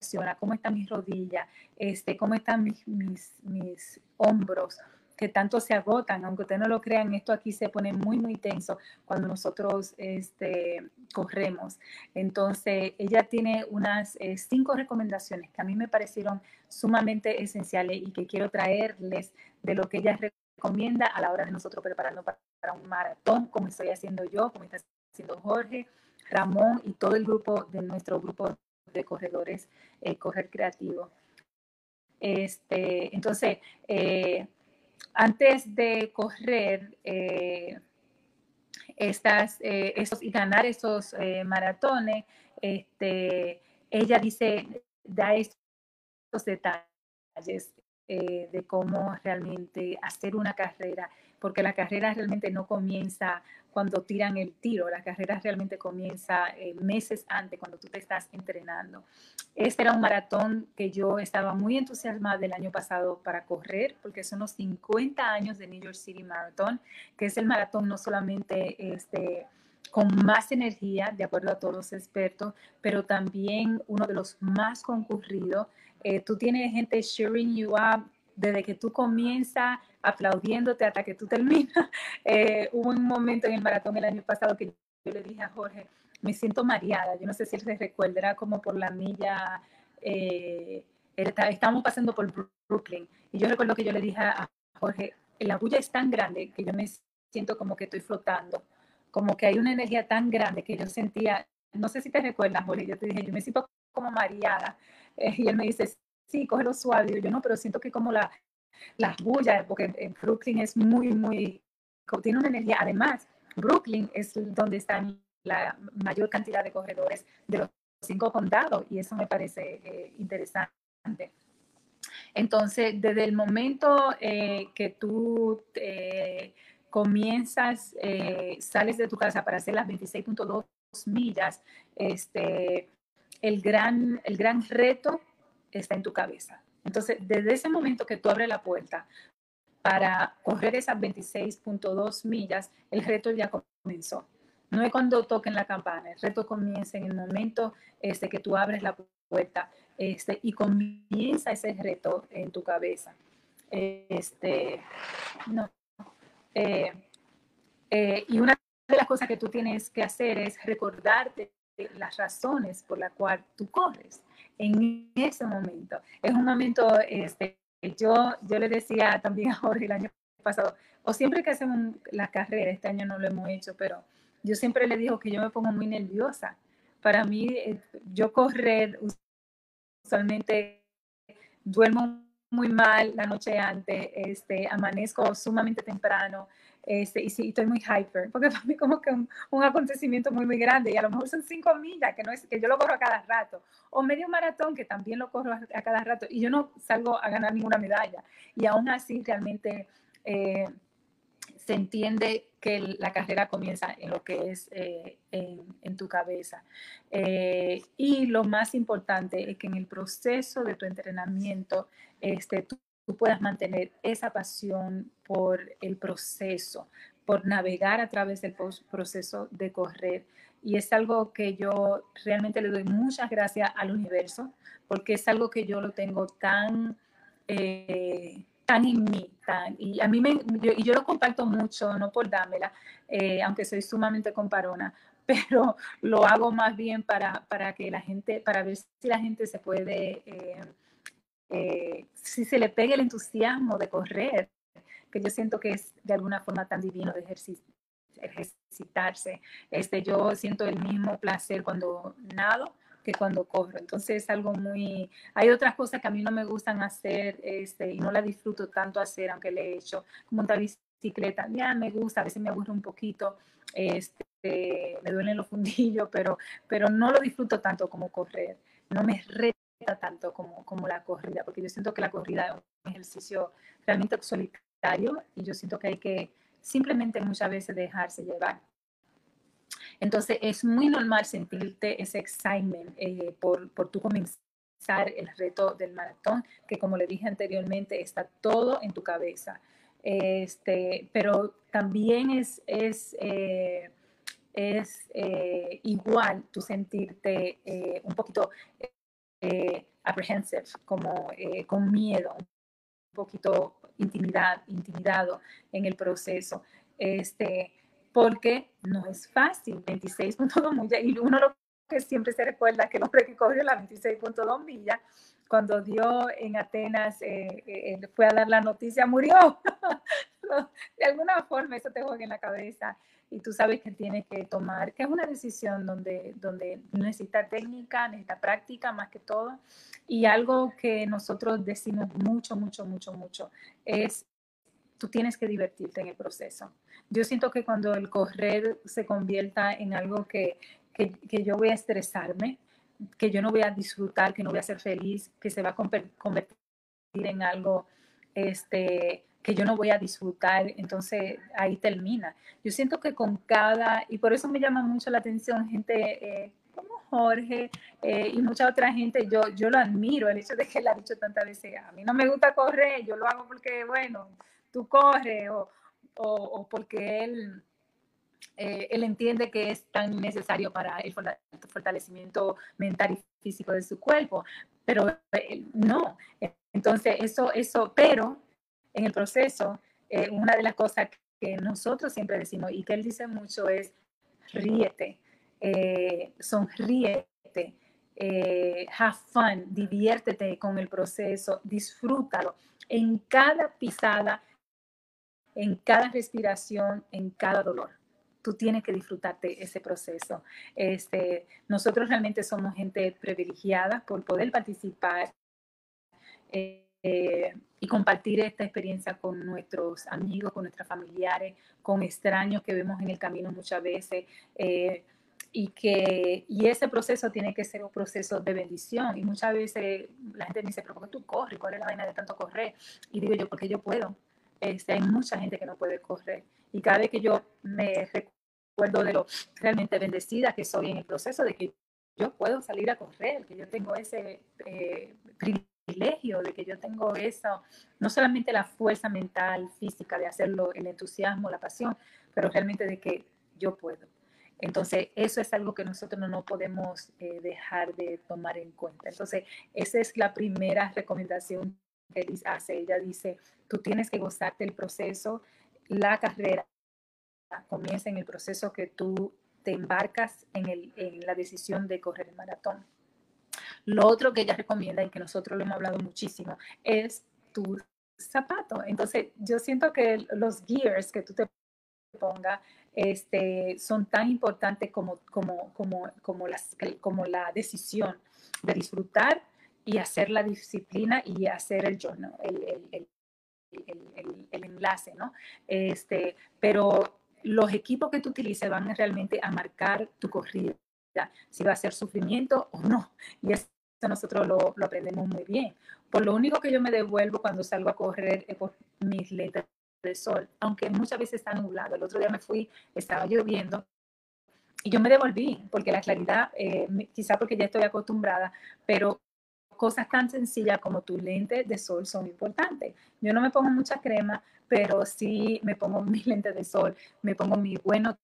reacciona, cómo están mis rodillas, este, cómo están mis, mis, mis hombros, que tanto se agotan, aunque ustedes no lo crean, esto aquí se pone muy, muy tenso cuando nosotros este, corremos. Entonces, ella tiene unas eh, cinco recomendaciones que a mí me parecieron sumamente esenciales y que quiero traerles de lo que ella recomienda a la hora de nosotros prepararnos para, para un maratón, como estoy haciendo yo, como está siendo Jorge, Ramón y todo el grupo de nuestro grupo de corredores eh, Correr Creativo. Este, entonces, eh, antes de correr eh, estas, esos, y ganar esos maratones, este, ella dice, da estos detalles. eh, de cómo realmente hacer una carrera, porque la carrera realmente no comienza cuando tiran el tiro, la carrera realmente comienza eh, meses antes, cuando tú te estás entrenando. Este era un maratón que yo estaba muy entusiasmada del año pasado para correr, porque son los 50 años de New York City Marathon, que es el maratón no solamente este, con más energía, de acuerdo a todos los expertos, pero también uno de los más concurridos. Eh, tú tienes gente cheering you up desde que tú comienzas aplaudiéndote hasta que tú terminas. Eh, hubo un momento en el maratón el año pasado que yo le dije a Jorge, me siento mareada, yo no sé si él se recuerda, era como por la milla, eh, estábamos pasando por Brooklyn, y yo recuerdo que yo le dije a Jorge, la bulla es tan grande que yo me siento como que estoy flotando, como que hay una energía tan grande que yo sentía, no sé si te recuerdas, Jorge, yo te dije, yo me siento como mareada, eh, y él me dice, sí, cógelo suave. Yo no, pero siento que como la, las bullas, porque en Brooklyn es muy, muy, tiene una energía. Además, Brooklyn es donde están la mayor cantidad de corredores de los cinco condados y eso me parece eh, interesante. Entonces, desde el momento eh, que tú eh, comienzas, sales de tu casa para hacer las 26.2 millas, este, el, gran, el gran reto está en tu cabeza. Entonces, desde ese momento que tú abres la puerta para correr esas 26.2 millas, el reto ya comenzó. No es cuando toquen la campana, el reto comienza en el momento este, que tú abres la puerta este, y comienza ese reto en tu cabeza. Este, no. Eh, eh, y una de las cosas que tú tienes que hacer es recordarte las razones por las cuales tú corres en ese momento. Es un momento, este, yo, yo le decía también a Jorge el año pasado, o siempre que hacemos la carrera, este año no lo hemos hecho, pero yo siempre le digo que yo me pongo muy nerviosa. Para mí, eh, yo correr, usualmente duermo muy mal la noche antes, este, amanezco sumamente temprano, este, y sí, estoy muy hyper, porque para mí como que un, un, acontecimiento muy, muy grande, y a lo mejor son cinco millas, que no es que yo lo corro a cada rato, o medio maratón, que también lo corro a, cada rato, y yo no salgo a ganar ninguna medalla, y aún así realmente eh, se entiende que la carrera comienza en lo que es eh, en, tu cabeza. Eh, y lo más importante es que en el proceso de tu entrenamiento, este, tú tú puedas mantener esa pasión por el proceso, por navegar a través del proceso de correr. Y es algo que yo realmente le doy muchas gracias al universo, porque es algo que yo lo tengo tan, eh, tan en mí. Tan, y a mí me, yo, y yo lo comparto mucho, no por dármela, eh, aunque soy sumamente comparona, pero lo hago más bien para, para que la gente, para ver si la gente se puede... Eh, eh, si se le pega el entusiasmo de correr, que yo siento que es de alguna forma tan divino de ejercitarse. Este, yo siento el mismo placer cuando nado que cuando corro. Entonces es algo muy... Hay otras cosas que a mí no me gustan hacer este, y no la disfruto tanto hacer, aunque le he hecho, una bicicleta. Ya me gusta, a veces me aburre un poquito, este, me duelen los fundillos, pero, pero no lo disfruto tanto como correr. No me reta tanto como, como la corrida, porque yo siento que la corrida es un ejercicio realmente solitario y yo siento que hay que simplemente muchas veces dejarse llevar. Entonces es muy normal sentirte ese excitement eh, por, por tu comenzar el reto del maratón, que como le dije anteriormente, está todo en tu cabeza. Este, pero también es, es, eh, es eh, igual tu sentirte un poquito eh, apprehensive, como eh, con miedo, un poquito intimidad, intimidado en el proceso, este, porque no es fácil, 26.2 millas, y uno lo que siempre se recuerda que el hombre que corrió la 26.2 millas, cuando dio en Atenas, eh, eh, fue a dar la noticia, murió. de alguna forma eso te juega en la cabeza y tú sabes que tienes que tomar, que es una decisión donde, donde necesita técnica, necesita práctica más que todo. Y algo que nosotros decimos mucho, mucho, mucho, mucho es, tú tienes que divertirte en el proceso. Yo siento que cuando el correr se convierta en algo que, que, que yo voy a estresarme, que yo no voy a disfrutar, que no voy a ser feliz, que se va a convertir en algo este, que yo no voy a disfrutar, entonces ahí termina. Yo siento que con cada, y por eso me llama mucho la atención gente eh, como Jorge eh, y mucha otra gente, yo, yo lo admiro, el hecho de que él ha dicho tantas veces, a mí no me gusta correr, yo lo hago porque, bueno, tú corres o, o, porque él... Eh, él entiende que es tan necesario para el fortalecimiento mental y físico de su cuerpo, pero no. Entonces, eso, eso, pero en el proceso, eh, una de las cosas que nosotros siempre decimos y que él dice mucho es ríete, eh, sonríete, eh, have fun, diviértete con el proceso, disfrútalo. En cada pisada, en cada respiración, en cada dolor. Tú tienes que disfrutarte ese proceso. Este, nosotros realmente somos gente privilegiada por poder participar. Eh, y compartir esta experiencia con nuestros amigos, con nuestros familiares, con extraños que vemos en el camino muchas veces. Eh, y que y ese proceso tiene que ser un proceso de bendición. Y muchas veces la gente me dice, pero ¿por qué tú corres? ¿Cuál es la vaina de tanto correr? Y digo yo, porque yo puedo. Este, hay mucha gente que no puede correr. Y cada vez que yo me recuerdo de lo realmente bendecida que soy en el proceso de que yo puedo salir a correr, que yo tengo ese eh, privilegio privilegio de que yo tengo eso, no solamente la fuerza mental, física de hacerlo, el entusiasmo, la pasión, pero realmente de que yo puedo. Entonces, eso es algo que nosotros no, podemos eh, dejar de tomar en cuenta. Entonces, esa es la primera recomendación que hace. Ella dice, tú tienes que gozarte el proceso, la carrera comienza en el proceso que tú te embarcas en, el, en la decisión de correr el maratón. Lo otro que ella recomienda y que nosotros lo hemos hablado muchísimo es tu zapato. Entonces, yo siento que los gears que tú te pongas este, son tan importantes como, como, como, como, las, como la decisión de disfrutar y hacer la disciplina y hacer el journal, el, el, el, el, enlace, ¿no? Este, pero los equipos que tú utilices van realmente a marcar tu corrida, si va a ser sufrimiento o no. Y nosotros lo, lo, aprendemos muy bien. Por lo único que yo me devuelvo cuando salgo a correr es por mis letras de sol, aunque muchas veces está nublado. El otro día me fui, estaba lloviendo y yo me devolví porque la claridad, eh, quizá porque ya estoy acostumbrada, pero cosas tan sencillas como tu lente de sol son importantes. Yo no me pongo mucha crema, pero sí me pongo mi lente de sol, me pongo mi bueno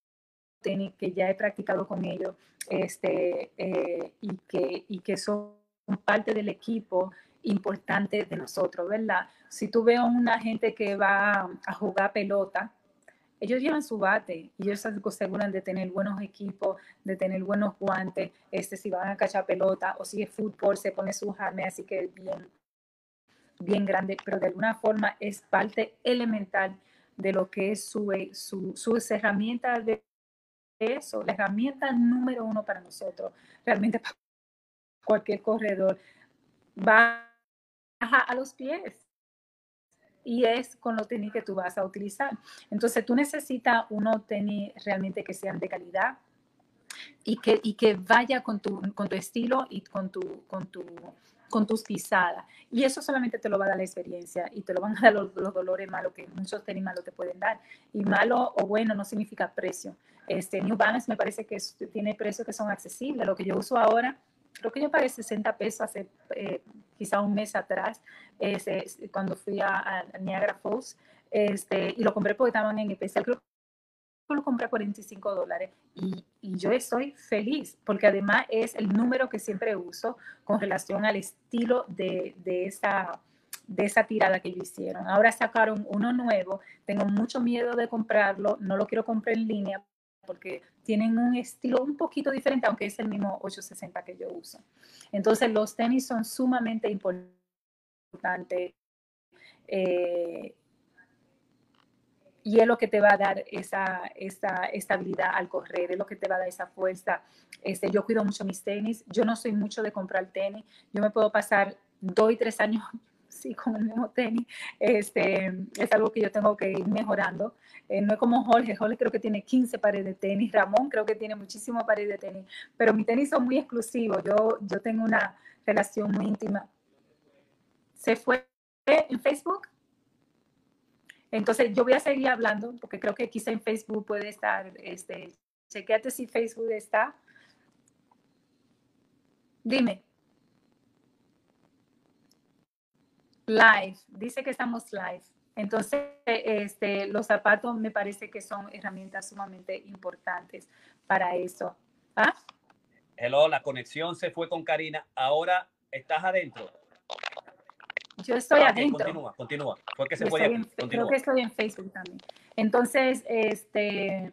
tenis que ya he practicado con ellos este, eh, y, que, y que son parte del equipo importante de nosotros, ¿verdad? Si tú ves una gente que va a jugar pelota, ellos llevan su bate y ellos se aseguran de tener buenos equipos, de tener buenos guantes, este, si van a cachar pelota o si es fútbol, se pone su jarme, así que bien, bien grande, pero de alguna forma es parte elemental de lo que es su, su, sus herramientas de eso, la herramienta número uno para nosotros, realmente para cualquier corredor, baja a los pies. Y es con los tenis que tú vas a utilizar. Entonces tú necesitas unos tenis realmente que sean de calidad y que, y que vaya con tu, con tu estilo y con tu, con tu con tus pisadas. Y eso solamente te lo va a dar la experiencia y te lo van a dar los, dolores malos que muchos tenis malos te pueden dar. Y malo o bueno no significa precio. Este New Balance me parece que tiene precios que son accesibles. Lo que yo uso ahora creo que yo pagué 60 pesos hace eh, quizá un mes atrás, cuando fui a, Niagara Falls, este, y lo compré porque estaban en especial, creo que lo compré a 45 dólares y, y, yo estoy feliz porque además es el número que siempre uso con relación al estilo de, de esa de esa tirada que ellos hicieron. Ahora sacaron uno nuevo, tengo mucho miedo de comprarlo, no lo quiero comprar en línea porque tienen un estilo un poquito diferente, aunque es el mismo 860 que yo uso. Entonces, los tenis son sumamente importantes. Eh, y es lo que te va a dar esa, esa, estabilidad al correr, es lo que te va a dar esa fuerza. Este, yo cuido mucho mis tenis, yo no soy mucho de comprar tenis, yo me puedo pasar dos y tres años sí, con el mismo tenis, este, es algo que yo tengo que ir mejorando. Eh, no es como Jorge, Jorge creo que tiene 15 pares de tenis, Ramón creo que tiene muchísimos pares de tenis, pero mis tenis son muy exclusivos, yo, yo tengo una relación muy íntima. Se fue en Facebook? Entonces, yo voy a seguir hablando porque creo que quizá en Facebook puede estar, este, chequeate si Facebook está. Dime. Live, dice que estamos live. Entonces, este, los zapatos me parece que son herramientas sumamente importantes para eso. ¿Ah? Hello, la conexión se fue con Karina. Ahora estás adentro. Yo estoy ah, adentro. Continúa, continúa. Fue que se creo que estoy en Facebook también. Entonces, este,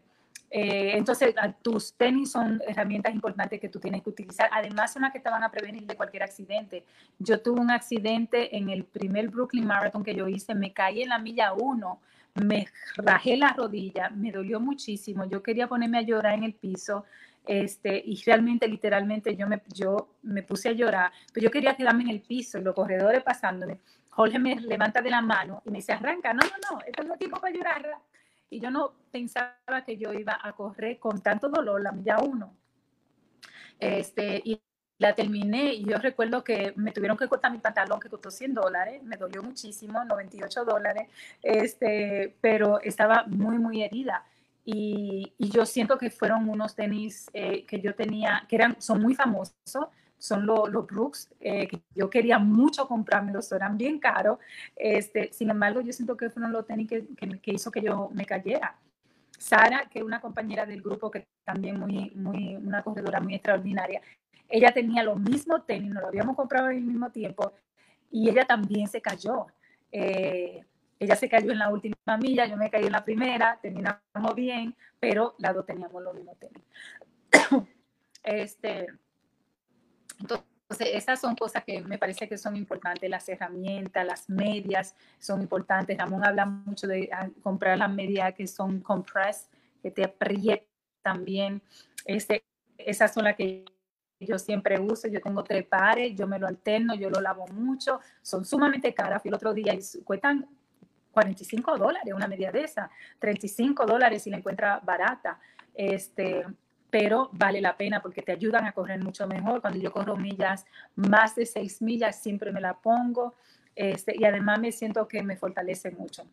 eh, entonces, tus tenis son herramientas importantes que tú tienes que utilizar. Además, son las que te van a prevenir de cualquier accidente. Yo tuve un accidente en el primer Brooklyn Marathon que yo hice. Me caí en la milla 1, me rajé la rodilla, me dolió muchísimo. Yo quería ponerme a llorar en el piso. Este, y realmente, literalmente, yo me, yo me puse a llorar, pero yo quería quedarme en el piso y los corredores pasándome. Jorge me levanta de la mano y me dice, arranca, no, no, no, esto no es tiempo para llorar. Y yo no pensaba que yo iba a correr con tanto dolor la milla uno. Este, y la terminé y yo recuerdo que me tuvieron que cortar mi pantalón que costó 100 dólares, me dolió muchísimo, 98 dólares, este, pero estaba muy, muy herida. Y, yo siento que fueron unos tenis eh, que yo tenía, que eran, son muy famosos, son los, los Brooks, eh, que yo quería mucho comprármelos, eran bien caros. Este, sin embargo, yo siento que fueron los tenis que, que, hizo que yo me cayera. Sara, que es una compañera del grupo que también muy, muy, una corredora muy extraordinaria, ella tenía los mismos tenis, nos lo habíamos comprado al mismo tiempo y ella también se cayó. Eh, ella se cayó en la última milla, yo me caí en la primera, terminamos bien, pero las dos teníamos los mismos tenis. este, entonces, esas son cosas que me parece que son importantes, las herramientas, las medias son importantes. Ramón habla mucho de ah, comprar las medias que son compress, que te aprietan también. Este, esas son las que yo siempre uso, yo tengo tres pares, yo me lo alterno, yo lo lavo mucho, son sumamente caras. Fui el otro día y cuestan 45 dólares una media de esa, 35 dólares si la encuentra barata. Este, pero vale la pena porque te ayudan a correr mucho mejor. Cuando yo corro millas, más de seis millas, siempre me la pongo este, y además me siento que me fortalece mucho.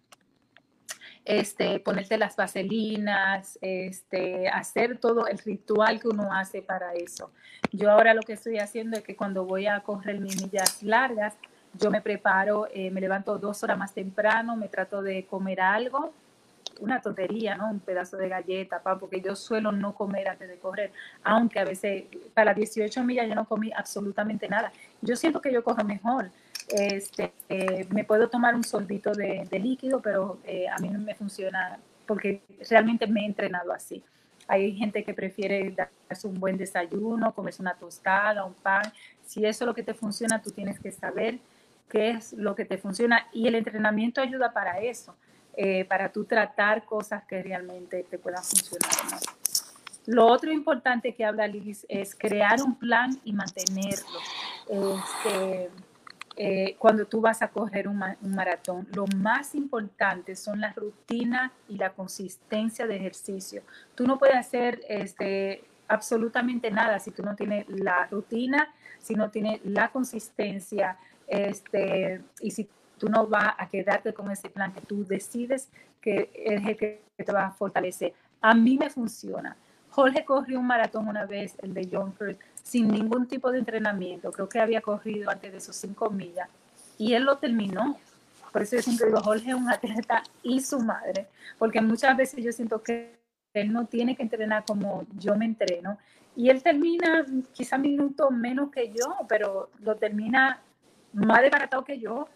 Este, ponerte las vaselinas, este, hacer todo el ritual que uno hace para eso. Yo ahora lo que estoy haciendo es que cuando voy a correr mis millas largas, yo me preparo, eh, me levanto dos horas más temprano, me trato de comer algo, una tontería, ¿no? Un pedazo de galleta, pan, porque yo suelo no comer antes de correr, aunque a veces para 18 millas yo no comí absolutamente nada. Yo siento que yo corro mejor. Este, eh, me puedo tomar un sorbito de, líquido, pero eh, a mí no me funciona porque realmente me he entrenado así. Hay gente que prefiere darse un buen desayuno, comerse una tostada, un pan. Si eso es lo que te funciona, tú tienes que saber qué es lo que te funciona y el entrenamiento ayuda para eso. Eh, para tú tratar cosas que realmente te puedan funcionar. Lo otro importante que habla Liz es crear un plan y mantenerlo. Este, eh, cuando tú vas a correr un, maratón, lo más importante son las rutinas y la consistencia de ejercicio. Tú no puedes hacer este, absolutamente nada si tú no tienes la rutina, si no tienes la consistencia este, y si tú no vas a quedarte con ese plan que tú decides que es el que te va a fortalecer. A mí me funciona. Jorge corrió un maratón una vez, el de John First, sin ningún tipo de entrenamiento. Creo que había corrido antes de sus cinco millas y él lo terminó. Por eso yo siempre digo, Jorge es un atleta y su madre, porque muchas veces yo siento que él no tiene que entrenar como yo me entreno y él termina quizá minutos menos que yo, pero lo termina más desbaratado que yo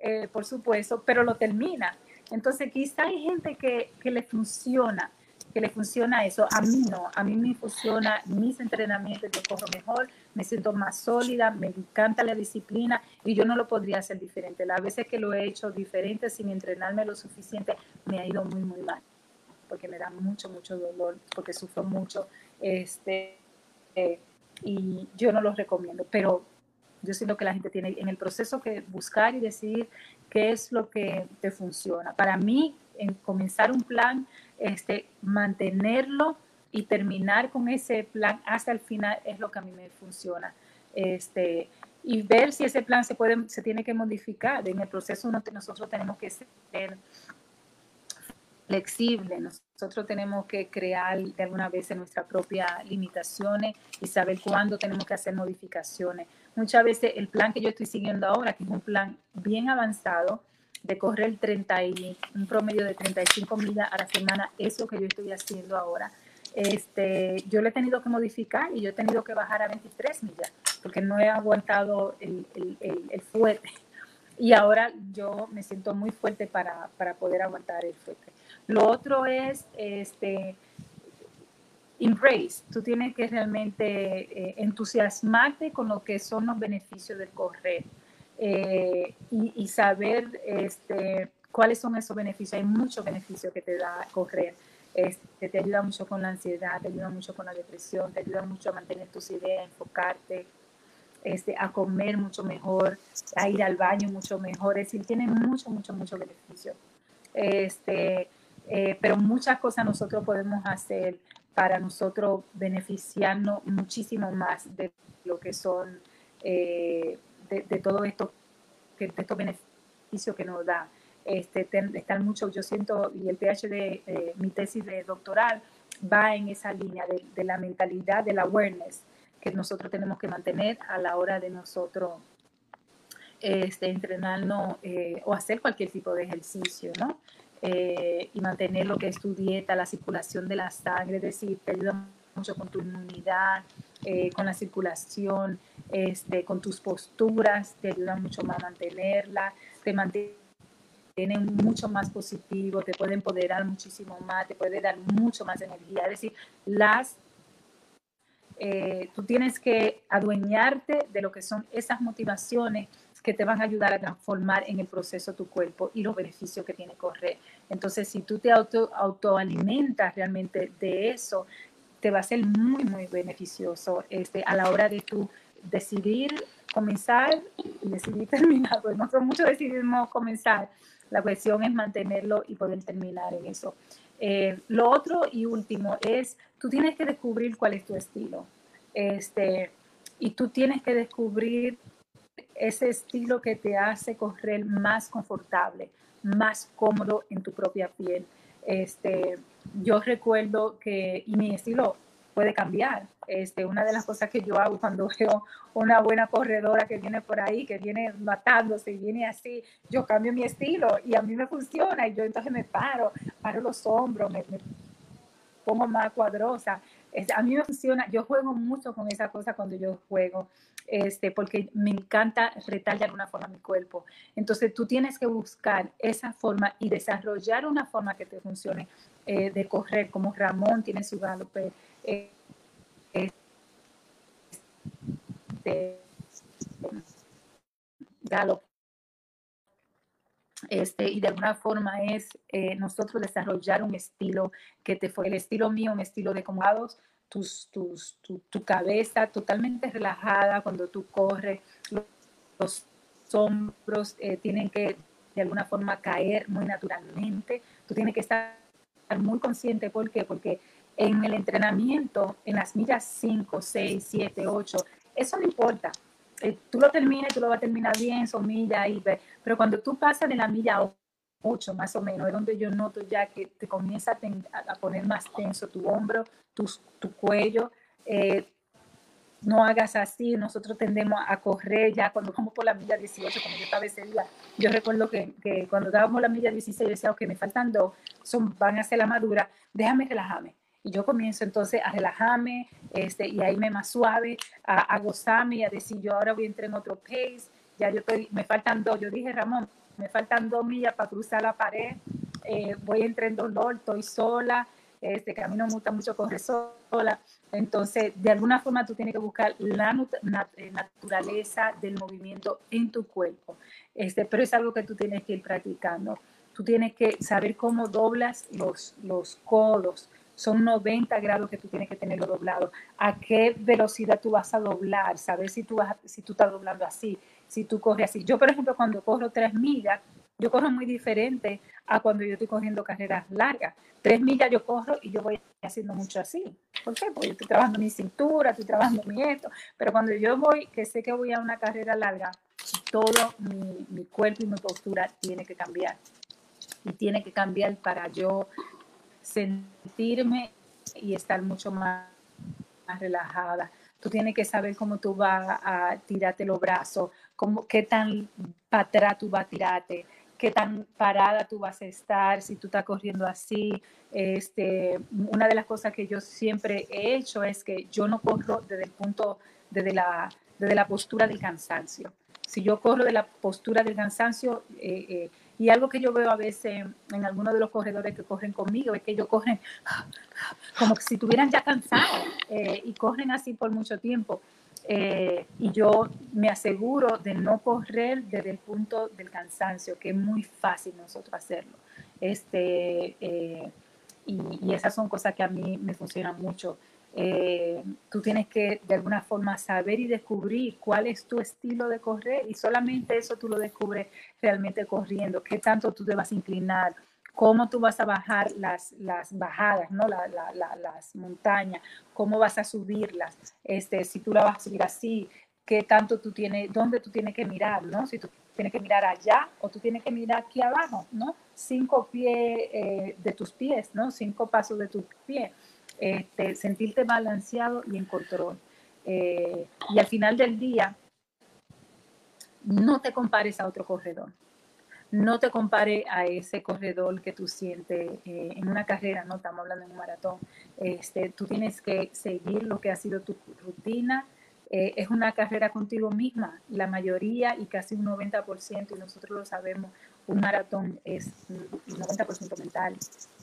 eh, por supuesto, pero lo termina. Entonces, quizá hay gente que, que, le funciona, que le funciona eso. A mí no, a mí me funciona mis entrenamientos, yo corro mejor, me siento más sólida, me encanta la disciplina y yo no lo podría hacer diferente. Las veces que lo he hecho diferente sin entrenarme lo suficiente, me ha ido muy, muy mal, porque me da mucho, mucho dolor, porque sufro mucho. Este, eh, y yo no lo recomiendo, pero yo siento que la gente tiene en el proceso que buscar y decidir qué es lo que te funciona. Para mí, en comenzar un plan, este, mantenerlo y terminar con ese plan hasta el final es lo que a mí me funciona. Este, y ver si ese plan se, puede, se tiene que modificar. En el proceso nosotros tenemos que ser flexibles, nosotros tenemos que crear de alguna vez nuestras propias limitaciones y saber cuándo tenemos que hacer modificaciones. Muchas veces el plan que yo estoy siguiendo ahora, que es un plan bien avanzado, de correr 30 y, un promedio de 35 millas a la semana, eso que yo estoy haciendo ahora, este, yo lo he tenido que modificar y yo he tenido que bajar a 23 millas porque no he aguantado el, el, el, fuerte. Y ahora yo me siento muy fuerte para, para, poder aguantar el fuerte. Lo otro es, este, embrace. Tú tienes que realmente eh, entusiasmarte con lo que son los beneficios del correr eh, y, y, saber este, cuáles son esos beneficios. Hay muchos beneficios que te da correr. Te ayuda mucho con la ansiedad, te ayuda mucho con la depresión, te ayuda mucho a mantener tus ideas, enfocarte, este, a comer mucho mejor, a ir al baño mucho mejor. Es decir, tiene mucho, mucho, mucho beneficio. Este, eh, pero muchas cosas nosotros podemos hacer para nosotros beneficiarnos muchísimo más de lo que son, eh, de, todo esto, que, de estos beneficios que nos da este, están mucho, yo siento, y el PhD, de eh, mi tesis de doctoral va en esa línea de, la mentalidad, del awareness que nosotros tenemos que mantener a la hora de nosotros este, entrenarnos eh, o hacer cualquier tipo de ejercicio, ¿no? Eh, y mantener lo que es tu dieta, la circulación de la sangre, es decir, te ayuda mucho con tu inmunidad, con la circulación, este, con tus posturas, te ayuda mucho más a mantenerla, te mantiene mucho más positivo, te puede empoderar muchísimo más, te puede dar mucho más energía. Es decir, las, eh, tú tienes que adueñarte de lo que son esas motivaciones que te van a ayudar a transformar en el proceso tu cuerpo y los beneficios que tiene correr. Entonces, si tú te auto, autoalimentas realmente de eso, te va a ser muy, muy beneficioso este, a la hora de tú decidir comenzar y decidir terminar. Pues nosotros mucho decidimos comenzar, la cuestión es mantenerlo y poder terminar en eso. Eh, lo otro y último es, tú tienes que descubrir cuál es tu estilo. Este, y tú tienes que descubrir ese estilo que te hace correr más confortable, más cómodo en tu propia piel. Este, yo recuerdo que, y mi estilo puede cambiar. Este, una de las cosas que yo hago cuando veo una buena corredora que viene por ahí, que viene matándose y viene así, yo cambio mi estilo y a mí me funciona y yo entonces me paro, paro los hombros, me, pongo más cuadrosa. a mí me funciona, yo juego mucho con esa cosa cuando yo juego, este, porque me encanta retar de alguna forma mi cuerpo. Entonces tú tienes que buscar esa forma y desarrollar una forma que te funcione eh, de correr, como Ramón tiene su galope este, este, y de alguna forma es eh, nosotros desarrollar un estilo que te fue el estilo mío, un estilo de comodados, tus, tus, tu, cabeza totalmente relajada cuando tú corres, los, hombros eh, tienen que de alguna forma caer muy naturalmente, tú tienes que estar muy consciente, ¿por qué? Porque en el entrenamiento, en las millas 5, 6, 7, 8, eso no importa. Eh, tú lo terminas, tú lo vas a terminar bien, son millas, pero cuando tú pasas de la milla 8 más o menos, es donde yo noto ya que te comienza a, poner más tenso tu hombro, tu, tu cuello. Eh, no hagas así, nosotros tendemos a correr ya cuando vamos por la milla 18, como yo estaba ese día, yo recuerdo que, que cuando dábamos la milla 16, yo decía, ok, me faltan dos, son, van a ser la madura, déjame relajarme, y yo comienzo entonces a relajarme este, y a irme más suave, a, a gozarme y a decir, yo ahora voy a entrar en otro pace, ya yo estoy, me faltan dos, yo dije, Ramón, me faltan dos millas para cruzar la pared, eh, voy a entrar en dolor, estoy sola, este, que a mí no me gusta mucho correr sola. Entonces, de alguna forma tú tienes que buscar la eh, naturaleza del movimiento en tu cuerpo. Este, pero es algo que tú tienes que ir practicando. Tú tienes que saber cómo doblas los, los codos, son 90 grados que tú tienes que tenerlo doblado. ¿A qué velocidad tú vas a doblar? Saber si tú, vas si tú estás doblando así, si tú corres así. Yo, por ejemplo, cuando corro tres millas, yo corro muy diferente a cuando yo estoy corriendo carreras largas. Tres millas yo corro y yo voy haciendo mucho así. ¿Por qué? Porque yo estoy trabajando mi cintura, estoy trabajando mi esto. Pero cuando yo voy, que sé que voy a una carrera larga, todo mi, mi cuerpo y mi postura tiene que cambiar. Y tiene que cambiar para yo sentirme y estar mucho más, más relajada. Tú tienes que saber cómo tú vas a tirarte los brazos, cómo, qué tan para atrás tú vas a tirarte, qué tan parada tú vas a estar, si tú estás corriendo así. Este, una de las cosas que yo siempre he hecho es que yo no corro desde el punto, desde la, desde la postura del cansancio. Si yo corro de la postura del cansancio, eh, eh, y algo que yo veo a veces en algunos de los corredores que corren conmigo es que ellos corren como si estuvieran ya cansados eh, y corren así por mucho tiempo. Eh, y yo me aseguro de no correr desde el punto del cansancio, que es muy fácil nosotros hacerlo. Este, eh, y, esas son cosas que a mí me funcionan mucho. Eh, tú tienes que de alguna forma saber y descubrir cuál es tu estilo de correr y solamente eso tú lo descubres realmente corriendo, qué tanto tú te vas a inclinar, cómo tú vas a bajar las, las bajadas, ¿no? las montañas, cómo vas a subirlas, este, si tú la vas a subir así, qué tanto tú tienes, dónde tú tienes que mirar, ¿no? Si tú tienes que mirar allá o tú tienes que mirar aquí abajo, ¿no? Cinco pies eh, de tus pies, ¿no? Cinco pasos de tus pies. Este, sentirte balanceado y en control. Eh, y al final del día, no te compares a otro corredor no te compare a ese corredor que tú sientes eh, en una carrera, no estamos hablando de un maratón. Este, tú tienes que seguir lo que ha sido tu rutina. Eh, es una carrera contigo misma. La mayoría y casi un 90%, y nosotros lo sabemos, un maratón es un 90% mental.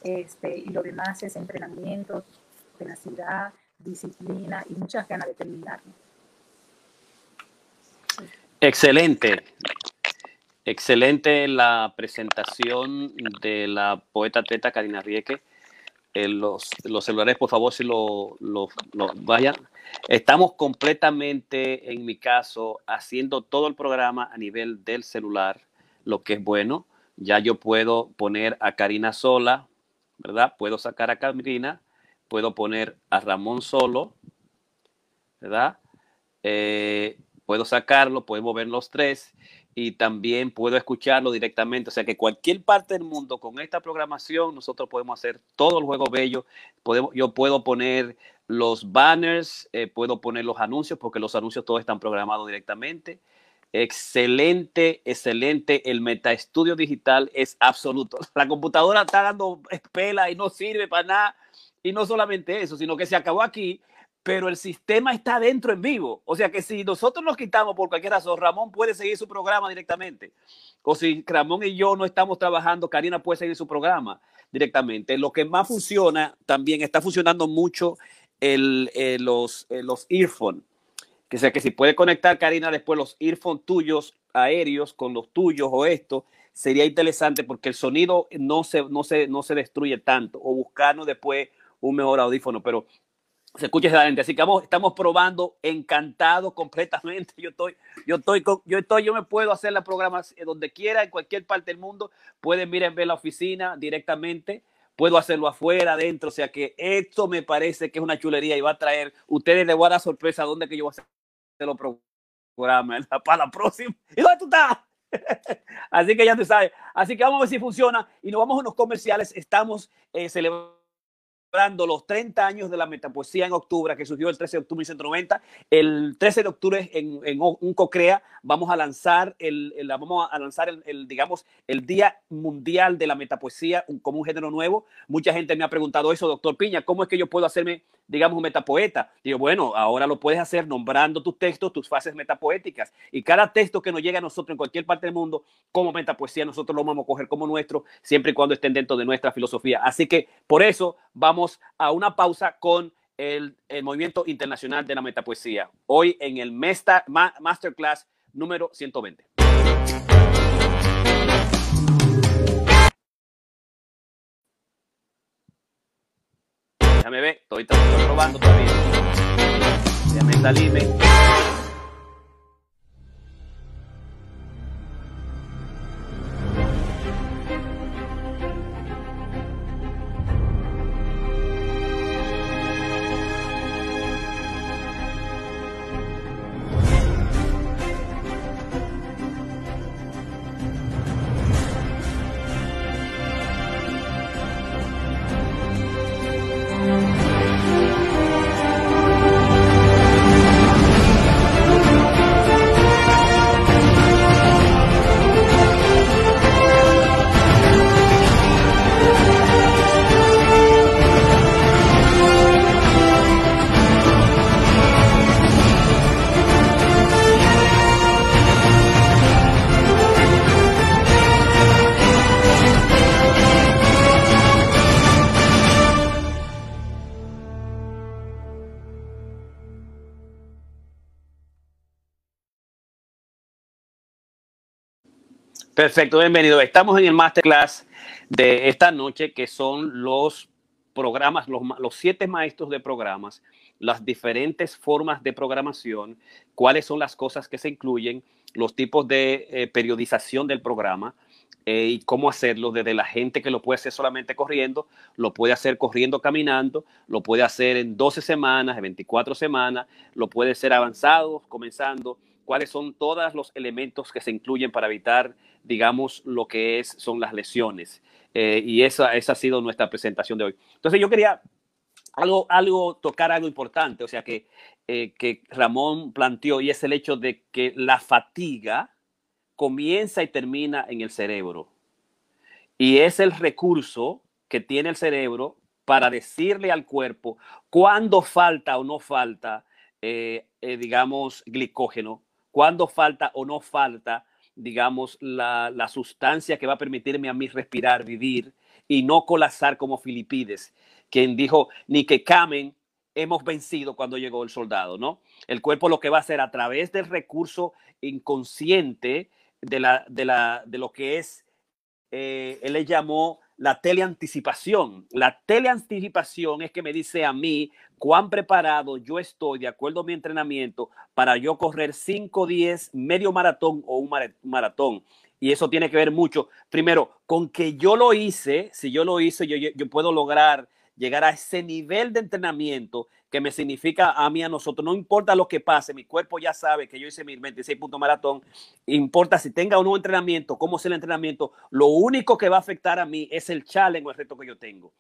Este, y lo demás es entrenamiento, tenacidad, disciplina y muchas ganas de terminarlo. Excelente. Excelente la presentación de la poeta atleta Karina Rieke. Eh, los, los, celulares, por favor, si lo, lo, vayan. Estamos completamente, en mi caso, haciendo todo el programa a nivel del celular, lo que es bueno. Ya yo puedo poner a Karina sola, ¿verdad? Puedo sacar a Karina, puedo poner a Ramón solo, ¿verdad? Eh, puedo sacarlo, podemos ver los tres y también puedo escucharlo directamente. O sea que cualquier parte del mundo con esta programación nosotros podemos hacer todo el juego bello. Podemos, yo puedo poner los banners, eh, puedo poner los anuncios porque los anuncios todos están programados directamente. Excelente, excelente. El Meta Estudio Digital es absoluto. La computadora está dando pela y no sirve para nada. Y no solamente eso, sino que se acabó aquí pero el sistema está dentro en vivo. O sea que si nosotros nos quitamos por cualquier razón, Ramón puede seguir su programa directamente. O si Ramón y yo no estamos trabajando, Karina puede seguir su programa directamente. Lo que más funciona, también está funcionando mucho el, eh, los, eh, los earphones. Que sea que si puede conectar, Karina, después los earphones tuyos aéreos con los tuyos o esto, sería interesante porque el sonido no se, no se, no se destruye tanto. O buscarnos después un mejor audífono. Pero se escucha excelente. Así que vamos, estamos probando, encantado completamente. Yo estoy, yo estoy, yo estoy, yo me puedo hacer la programa donde quiera, en cualquier parte del mundo. Pueden miren ver la oficina directamente. Puedo hacerlo afuera, adentro. O sea que esto me parece que es una chulería y va a traer, ustedes les voy a dar sorpresa dónde que yo voy a hacer los programas para la próxima. ¿Y dónde tú estás? Así que ya tú sabes. Así que vamos a ver si funciona y nos vamos a unos comerciales. Estamos eh, celebrando los 30 años de la metapoesía en octubre, que surgió el 13 de octubre de 1990. El 13 de octubre en, en un COCREA vamos a lanzar el, el vamos a lanzar el, digamos, el Día Mundial de la Metapoesía como un género nuevo. Mucha gente me ha preguntado eso, doctor Piña, ¿cómo es que yo puedo hacerme, digamos, un metapoeta? Digo, bueno, ahora lo puedes hacer nombrando tus textos, tus fases metapoéticas. Y cada texto que nos llegue a nosotros en cualquier parte del mundo como metapoesía, nosotros lo vamos a coger como nuestro, siempre y cuando estén dentro de nuestra filosofía. Así que por eso vamos a una pausa con el, Movimiento Internacional de la Metapoesía, hoy en el Masterclass número 120. Déjame ver, estoy, estoy probando todavía. Déjame salirme. Perfecto, bienvenido. Estamos en el masterclass de esta noche, que son los programas, los, siete maestros de programas, las diferentes formas de programación, cuáles son las cosas que se incluyen, los tipos de eh, periodización del programa eh, y cómo hacerlo desde la gente que lo puede hacer solamente corriendo, lo puede hacer corriendo, caminando, lo puede hacer en 12 semanas, en 24 semanas, lo puede hacer avanzado, comenzando cuáles son todos los elementos que se incluyen para evitar, digamos, lo que es, son las lesiones. Eh, y esa, esa ha sido nuestra presentación de hoy. Entonces yo quería algo, algo tocar algo importante, o sea, que, eh, que Ramón planteó, y es el hecho de que la fatiga comienza y termina en el cerebro. Y es el recurso que tiene el cerebro para decirle al cuerpo cuándo falta o no falta, eh, digamos, glicógeno cuándo falta o no falta, digamos, la, la, sustancia que va a permitirme a mí respirar, vivir y no colapsar como Filipides, quien dijo, ni que camen, hemos vencido cuando llegó el soldado, ¿no? El cuerpo lo que va a hacer a través del recurso inconsciente de, la, de, la, de lo que es, eh, él le llamó la teleanticipación. La teleanticipación es que me dice a mí cuán preparado yo estoy de acuerdo a mi entrenamiento para yo correr 5, 10, medio maratón o un maratón. Y eso tiene que ver mucho, primero, con que yo lo hice, si yo lo hice, yo, yo puedo lograr llegar a ese nivel de entrenamiento que me significa a mí, a nosotros, no importa lo que pase, mi cuerpo ya sabe que yo hice mi 26 puntos maratón, importa si tenga o no entrenamiento, cómo es el entrenamiento, lo único que va a afectar a mí es el challenge o el reto que yo tengo.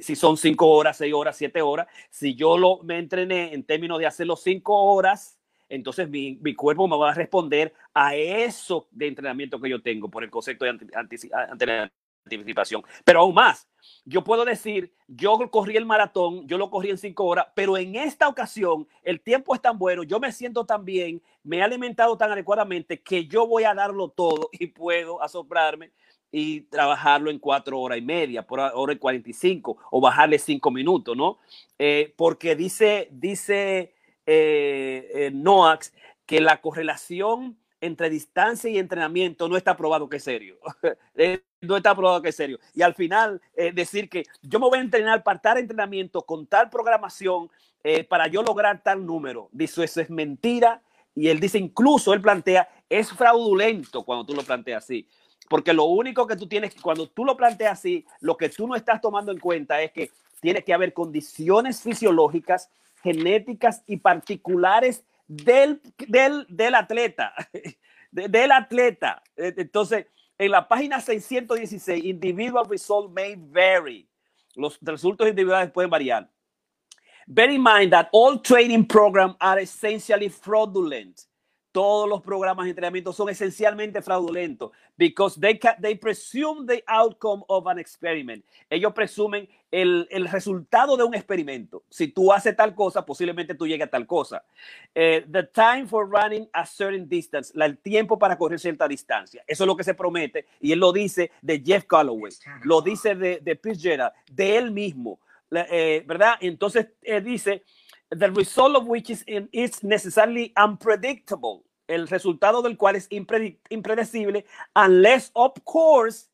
Si son 5 horas, 6 horas, 7 horas, si yo lo, me entrené en términos de hacerlo 5 horas, entonces mi, mi, cuerpo me va a responder a eso de entrenamiento que yo tengo por el concepto de anticipación. Pero aún más, yo puedo decir, yo corrí el maratón, yo lo corrí en cinco horas, pero en esta ocasión el tiempo es tan bueno, yo me siento tan bien, me he alimentado tan adecuadamente que yo voy a darlo todo y puedo asombrarme y trabajarlo en cuatro horas y media, por hora y cuarenta y cinco, o bajarle cinco minutos, ¿no? Eh, porque dice, dice eh, eh, Noax que la correlación entre distancia y entrenamiento no está probado que es serio. Eh, no está probado que es serio. Y al final, eh, decir que yo me voy a entrenar para tal entrenamiento con tal programación eh, para yo lograr tal número. Dice, eso es mentira. Y él dice, incluso él plantea, es fraudulento cuando tú lo planteas así. Porque lo único que tú tienes, cuando tú lo planteas así, lo que tú no estás tomando en cuenta es que tiene que haber condiciones fisiológicas, genéticas y particulares del, del, del atleta, del atleta. E, entonces, en la página 616, individual result may vary. Los resultados individuales pueden variar. Bear in mind that all training programs are essentially fraudulent todos los programas de entrenamiento son esencialmente fraudulentos because they, they presume the outcome of an experiment. Ellos presumen el, el, resultado de un experimento. Si tú haces tal cosa, posiblemente tú llegues a tal cosa. Uh, the time for running a certain distance, la, el tiempo para correr cierta distancia. Eso es lo que se promete y él lo dice de Jeff Calloway, lo dice de, de Gerald, de él mismo, eh, ¿verdad? Entonces eh, dice the result of which is, is necessarily unpredictable, el resultado del cual es impredecible, unless of course,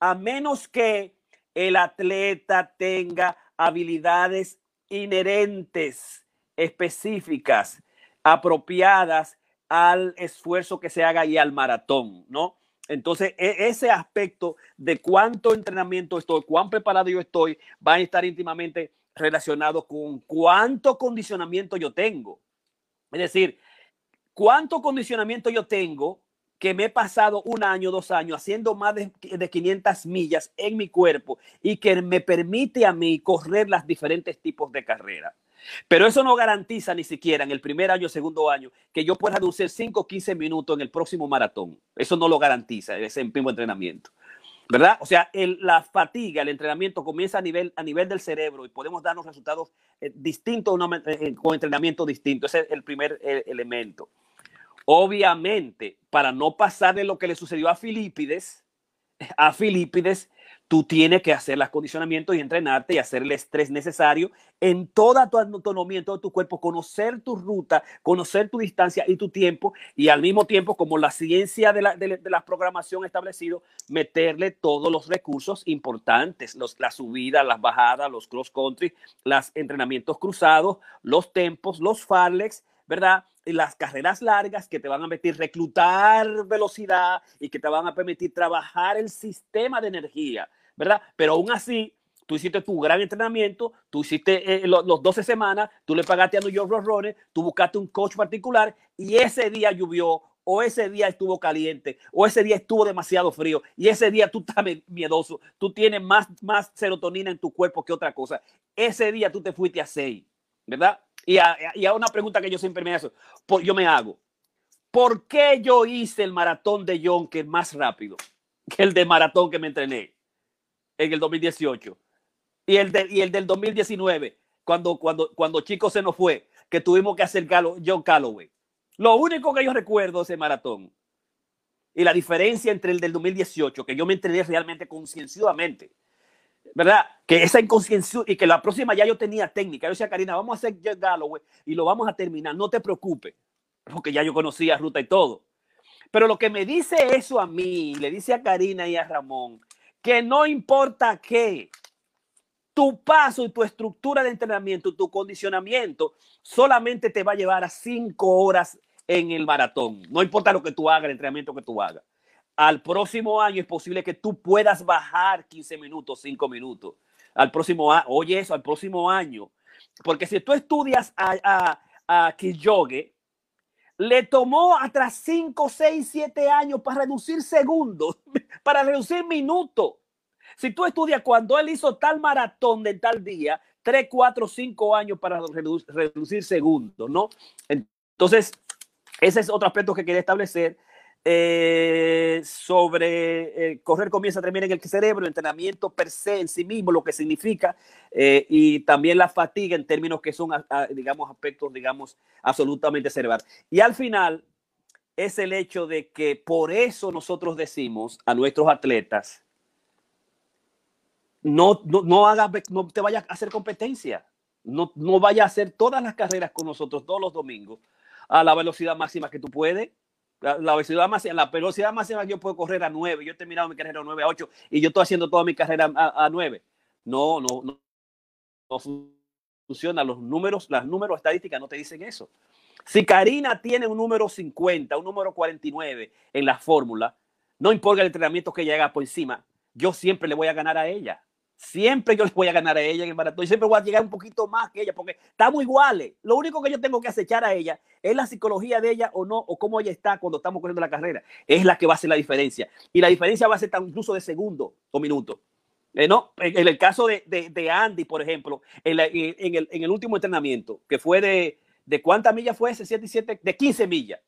a menos que el atleta tenga habilidades inherentes, específicas, apropiadas al esfuerzo que se haga y al maratón, ¿no? Entonces, e, ese aspecto de cuánto entrenamiento estoy, cuán preparado yo estoy, va a estar íntimamente relacionado con cuánto condicionamiento yo tengo. Es decir, cuánto condicionamiento yo tengo que me he pasado un año, dos años haciendo más de, de 500 millas en mi cuerpo y que me permite a mí correr las diferentes tipos de carreras. Pero eso no garantiza ni siquiera en el primer año, segundo año, que yo pueda reducir 5 o 15 minutos en el próximo maratón. Eso no lo garantiza ese mismo entrenamiento. ¿Verdad? O sea, la fatiga, el entrenamiento comienza a nivel, a nivel del cerebro y podemos darnos resultados eh, distintos eh, eh, con entrenamiento distinto. Ese es el primer elemento. Obviamente, para no pasar de lo que le sucedió a Filipides, a Filipides tú tienes que hacer el acondicionamiento y entrenarte y hacer el estrés necesario en toda tu autonomía, en todo tu cuerpo, conocer tu ruta, conocer tu distancia y tu tiempo y al mismo tiempo, como la ciencia de la, de, la programación establecido, meterle todos los recursos importantes, los, la subida, las bajadas, los cross country, los entrenamientos cruzados, los tempos, los farlex, ¿verdad? Las carreras largas que te van a permitir reclutar velocidad y que te van a permitir trabajar el sistema de energía, ¿verdad? Pero aún así, tú hiciste tu gran entrenamiento, tú hiciste eh, los, 12 semanas, tú le pagaste a New York Roadrunner, tú buscaste un coach particular y ese día llovió o ese día estuvo caliente, o ese día estuvo demasiado frío, y ese día tú estás miedoso, tú tienes más, más serotonina en tu cuerpo que otra cosa. Ese día tú te fuiste a 6, ¿verdad? Y a, una pregunta que yo siempre me hago, yo me hago, ¿por qué yo hice el maratón de es más rápido que el de maratón que me entrené en el 2018? Y el, de, del 2019, cuando, cuando, cuando Chico se nos fue, que tuvimos que hacer John Calloway. Lo único que yo recuerdo ese maratón y la diferencia entre el del 2018, que yo me entrené realmente concienciosamente, ¿verdad? Que esa inconsciencia y que la próxima ya yo tenía técnica. Yo decía, Karina, vamos a hacer Galloway y lo vamos a terminar. No te preocupes, porque ya yo conocía ruta y todo. Pero lo que me dice eso a mí, le dice a Karina y a Ramón, que no importa qué, tu paso y tu estructura de entrenamiento, tu condicionamiento, solamente te va a llevar a cinco horas en el maratón. No importa lo que tú hagas, el entrenamiento que tú hagas al próximo año es posible que tú puedas bajar 15 minutos, 5 minutos. Al próximo año, oye eso, al próximo año. Porque si tú estudias a, a, a le tomó hasta 5, 6, 7 años para reducir segundos, para reducir minutos. Si tú estudias cuando él hizo tal maratón de tal día, 3, 4, 5 años para reducir, reducir segundos, ¿no? Entonces, ese es otro aspecto que quería establecer eh, sobre eh, correr comienza terminar en el cerebro, el entrenamiento per se en sí mismo, lo que significa, eh, y también la fatiga en términos que son, digamos, aspectos, digamos, absolutamente cerebral. Y al final es el hecho de que por eso nosotros decimos a nuestros atletas, no, no, no, haga, no te vayas a hacer competencia, no, no vaya a hacer todas las carreras con nosotros todos los domingos a la velocidad máxima que tú puedes la, velocidad máxima, la velocidad máxima yo puedo correr a 9. Yo he terminado mi carrera a 9 a 8 y yo estoy haciendo toda mi carrera a, 9. No, no, no, no funciona. Los números, las números estadísticas no te dicen eso. Si Karina tiene un número 50, un número 49 en la fórmula, no importa el entrenamiento que ella haga por encima, yo siempre le voy a ganar a ella. Siempre yo les voy a ganar a ella en el maratón y siempre voy a llegar un poquito más que ella porque estamos iguales. Lo único que yo tengo que acechar a ella es la psicología de ella o no, o cómo ella está cuando estamos corriendo la carrera. Es la que va a ser la diferencia. Y la diferencia va a ser tan incluso de segundo o minuto. Eh, no, en, el caso de, de, Andy, por ejemplo, en, en, el, en, el, último entrenamiento, que fue de, de cuántas millas fue ese 7 y 7, de 15 millas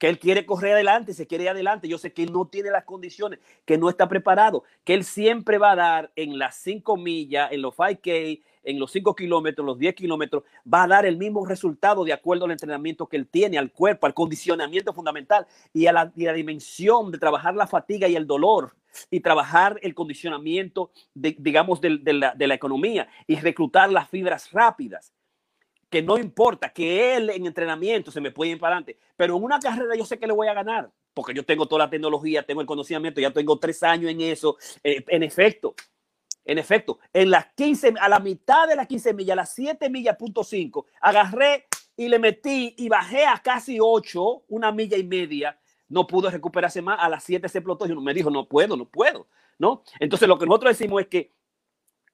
que él quiere correr adelante, se quiere ir adelante. Yo sé que él no tiene las condiciones, que no está preparado, que él siempre va a dar en las 5 millas, en los 5K, en los 5 kilómetros, los 10 kilómetros, va a dar el mismo resultado de acuerdo al entrenamiento que él tiene, al cuerpo, al condicionamiento fundamental y a la, dimensión de trabajar la fatiga y el dolor y trabajar el condicionamiento, digamos, de la economía y reclutar las fibras rápidas que no importa, que él en entrenamiento se me puede ir para adelante, pero en una carrera yo sé que le voy a ganar, porque yo tengo toda la tecnología, tengo el conocimiento, ya tengo tres años en eso. Eh, en efecto, en efecto, en las 15, a la mitad de las 15 millas, a las 7 millas, punto 5, agarré y le metí y bajé a casi 8, una milla y media. No pudo recuperarse más. A las 7 se explotó y me dijo, no puedo, no puedo. ¿no? Entonces, lo que nosotros decimos es que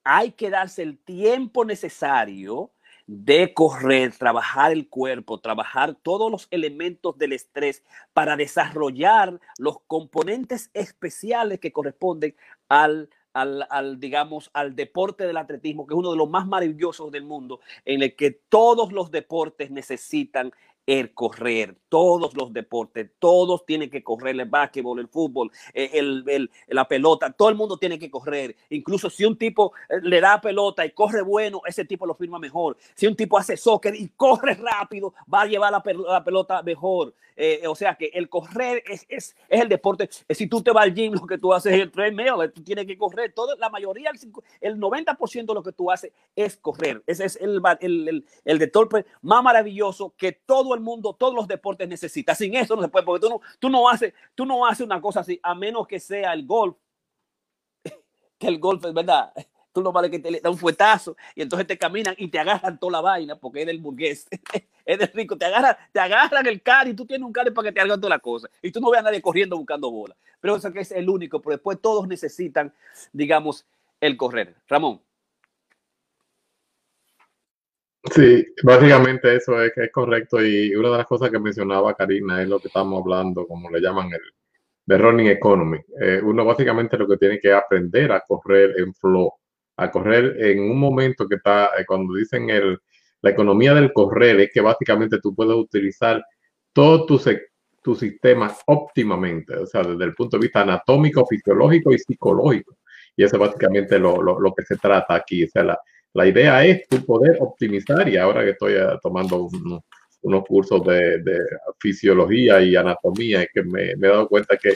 hay que darse el tiempo necesario de correr, trabajar el cuerpo, trabajar todos los elementos del estrés para desarrollar los componentes especiales que corresponden al, al, al, digamos, al deporte del atletismo, que es uno de los más maravillosos del mundo, en el que todos los deportes necesitan el correr, todos los deportes, todos tienen que correr, el básquetbol, el fútbol, eh, el, el, la pelota, todo el mundo tiene que correr. Incluso si un tipo eh, le da pelota y corre bueno, ese tipo lo firma mejor. Si un tipo hace soccer y corre rápido, va a llevar la, pelota mejor. Eh, o sea que el correr es, es, es, el deporte. Si tú te vas al gym, lo que tú haces es el treadmill, tú tienes que correr. Todo, la mayoría, el, el 90% de lo que tú haces es correr. Ese es el, el, el, más maravilloso que todo el mundo, todos los deportes necesitan. Sin eso no se puede, porque tú no, tú no, haces, tú no haces una cosa así, a menos que sea el golf. que el golf es verdad tú no vale que te da un fuetazo y entonces te caminan y te agarran toda la vaina porque es del burgués, es del rico, te agarran, te agarran el car y tú tienes un car para que te hagan toda la cosa y tú no ves a nadie corriendo buscando bola. Pero eso que es el único, pero después todos necesitan, digamos, el correr. Ramón. Sí, básicamente eso es, correcto y una de las cosas que mencionaba Karina es lo que estamos hablando, como le llaman el de running economy. Eh, uno básicamente lo que tiene que aprender a correr en flow a correr en un momento que está, eh, cuando dicen el, la economía del correr, es que básicamente tú puedes utilizar todo tu, tu sistema óptimamente, o sea, desde el punto de vista anatómico, fisiológico y psicológico. Y eso es básicamente lo, lo, lo que se trata aquí. O sea, la, la, idea es tu poder optimizar, y ahora que estoy uh, tomando unos, unos cursos de, de, fisiología y anatomía, es que me, me, he dado cuenta que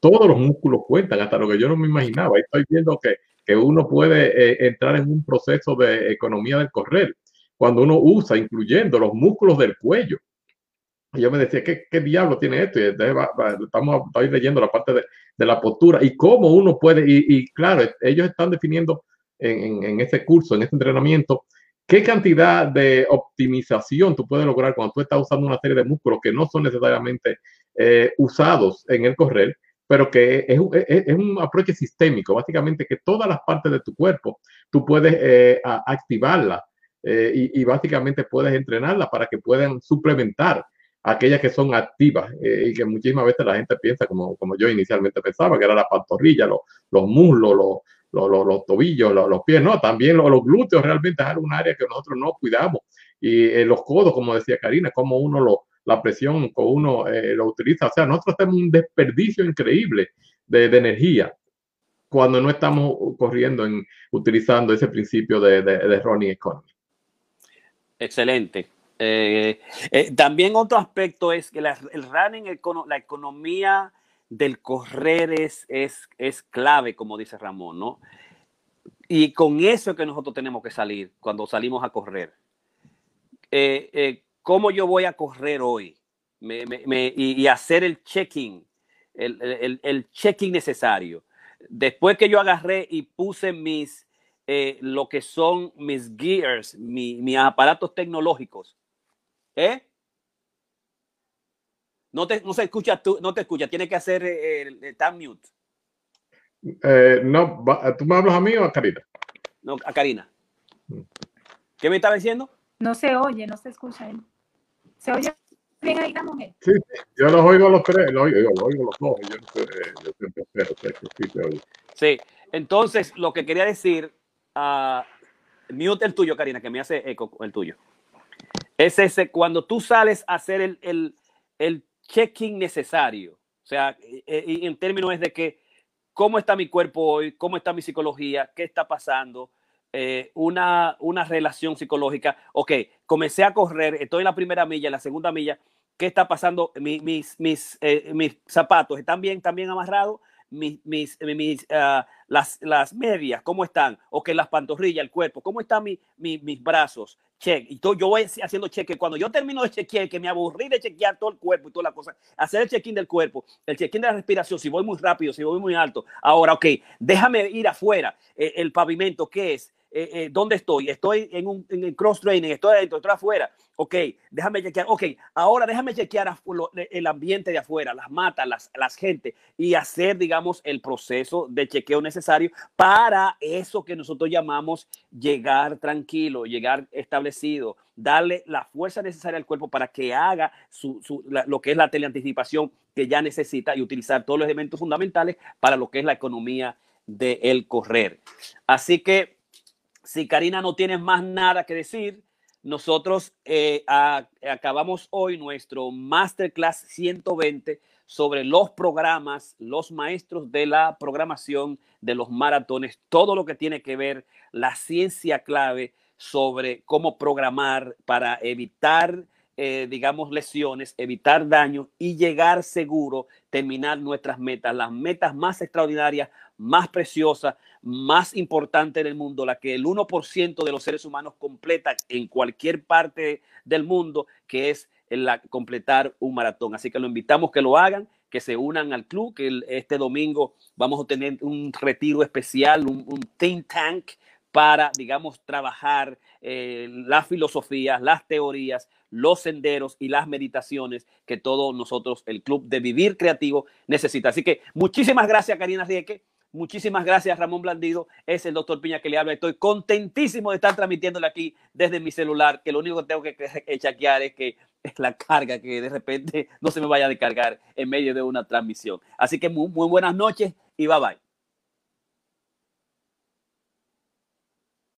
todos los músculos cuentan, hasta lo que yo no me imaginaba. Y estoy viendo que que uno puede eh, entrar en un proceso de economía del correr cuando uno usa, incluyendo los músculos del cuello. Y yo me decía, ¿qué, qué diablo tiene esto? Y estamos estoy leyendo la parte de, de, la postura y cómo uno puede, y, y claro, ellos están definiendo en, en, ese curso, en ese entrenamiento, qué cantidad de optimización tú puedes lograr cuando tú estás usando una serie de músculos que no son necesariamente eh, usados en el correr pero que es, es, es, un approach sistémico, básicamente que todas las partes de tu cuerpo tú puedes eh, activarlas eh, y, y, básicamente puedes entrenarlas para que puedan suplementar aquellas que son activas eh, y que muchísimas veces la gente piensa como, como yo inicialmente pensaba, que era la pantorrilla, los muslos, los, los, los, los tobillos, los, los, pies, no, también los, glúteos realmente es un área que nosotros no cuidamos. Y eh, los codos, como decía Karina, como uno lo, la presión que uno eh, lo utiliza. O sea, nosotros tenemos un desperdicio increíble de, de, energía cuando no estamos corriendo en utilizando ese principio de, de, de running economy. Excelente. Eh, eh, también otro aspecto es que el running, la economía del correr es, es, es clave, como dice Ramón, ¿no? Y con eso es que nosotros tenemos que salir cuando salimos a correr. Eh, eh, cómo yo voy a correr hoy y, hacer el checking, el, el, checking necesario. Después que yo agarré y puse mis, eh, lo que son mis gears, mi, mis aparatos tecnológicos, ¿eh? No te, no se escucha, tú, no te escucha, tiene que hacer eh, el, el time mute. Eh, no, ¿tú me hablas a mí o a Karina? No, a Karina. ¿Qué me estaba diciendo? No se oye, no se escucha él. ¿Se oye bien ahí la mujer? Sí, sí yo los oigo a los tres, lo oigo, yo los oigo los dos. Yo, yo siempre espero que sí se oye. Sí, entonces lo que quería decir, uh, mute el tuyo, Karina, que me hace eco el tuyo. Es ese, cuando tú sales a hacer el, el, el checking necesario, o sea, en términos de que cómo está mi cuerpo hoy, cómo está mi psicología, qué está pasando, eh, una, una relación psicológica. Ok, comencé a correr, estoy en la primera milla, en la segunda milla. ¿Qué está pasando? Mi, mis, mis, eh, mis zapatos están bien, están bien amarrados. Mis, mis, mis uh, las, las medias, ¿cómo están? O que las pantorrillas, el cuerpo, ¿cómo están mi, mi, mis brazos? Check. Y todo, yo voy haciendo cheque. Cuando yo termino de chequear, que me aburrí de chequear todo el cuerpo y toda la cosa, hacer el check-in del cuerpo, el check-in de la respiración, si voy muy rápido, si voy muy alto. Ahora, ok, déjame ir afuera. Eh, el pavimento, ¿qué es? Eh, eh, ¿dónde estoy? Estoy en un en cross training, estoy adentro, estoy afuera. Ok, déjame chequear. Ok, ahora déjame chequear el ambiente de afuera, las matas, las, las gente y hacer, digamos, el proceso de chequeo necesario para eso que nosotros llamamos llegar tranquilo, llegar establecido, darle la fuerza necesaria al cuerpo para que haga su, lo que es la teleanticipación que ya necesita y utilizar todos los elementos fundamentales para lo que es la economía del el correr. Así que si Karina no tiene más nada que decir, nosotros eh, acabamos hoy nuestro Masterclass 120 sobre los programas, los maestros de la programación de los maratones, todo lo que tiene que ver la ciencia clave sobre cómo programar para evitar eh, digamos, lesiones, evitar daños y llegar seguro, terminar nuestras metas, las metas más extraordinarias, más preciosas, más importantes del mundo, la que el 1% de los seres humanos completa en cualquier parte del mundo, que es la, completar un maratón. Así que lo invitamos que lo hagan, que se unan al club, que este domingo vamos a tener un retiro especial, un, un think tank para, digamos, trabajar eh, las filosofías, las teorías, los senderos y las meditaciones que todos nosotros, el Club de Vivir Creativo, necesita. Así que muchísimas gracias, Karina Rieke. Muchísimas gracias, Ramón Blandido. Es el doctor Piña que le habla. Estoy contentísimo de estar transmitiéndole aquí desde mi celular, que lo único que tengo que chequear es que es la carga, que de repente no se me vaya a descargar en medio de una transmisión. Así que muy buenas noches y bye bye.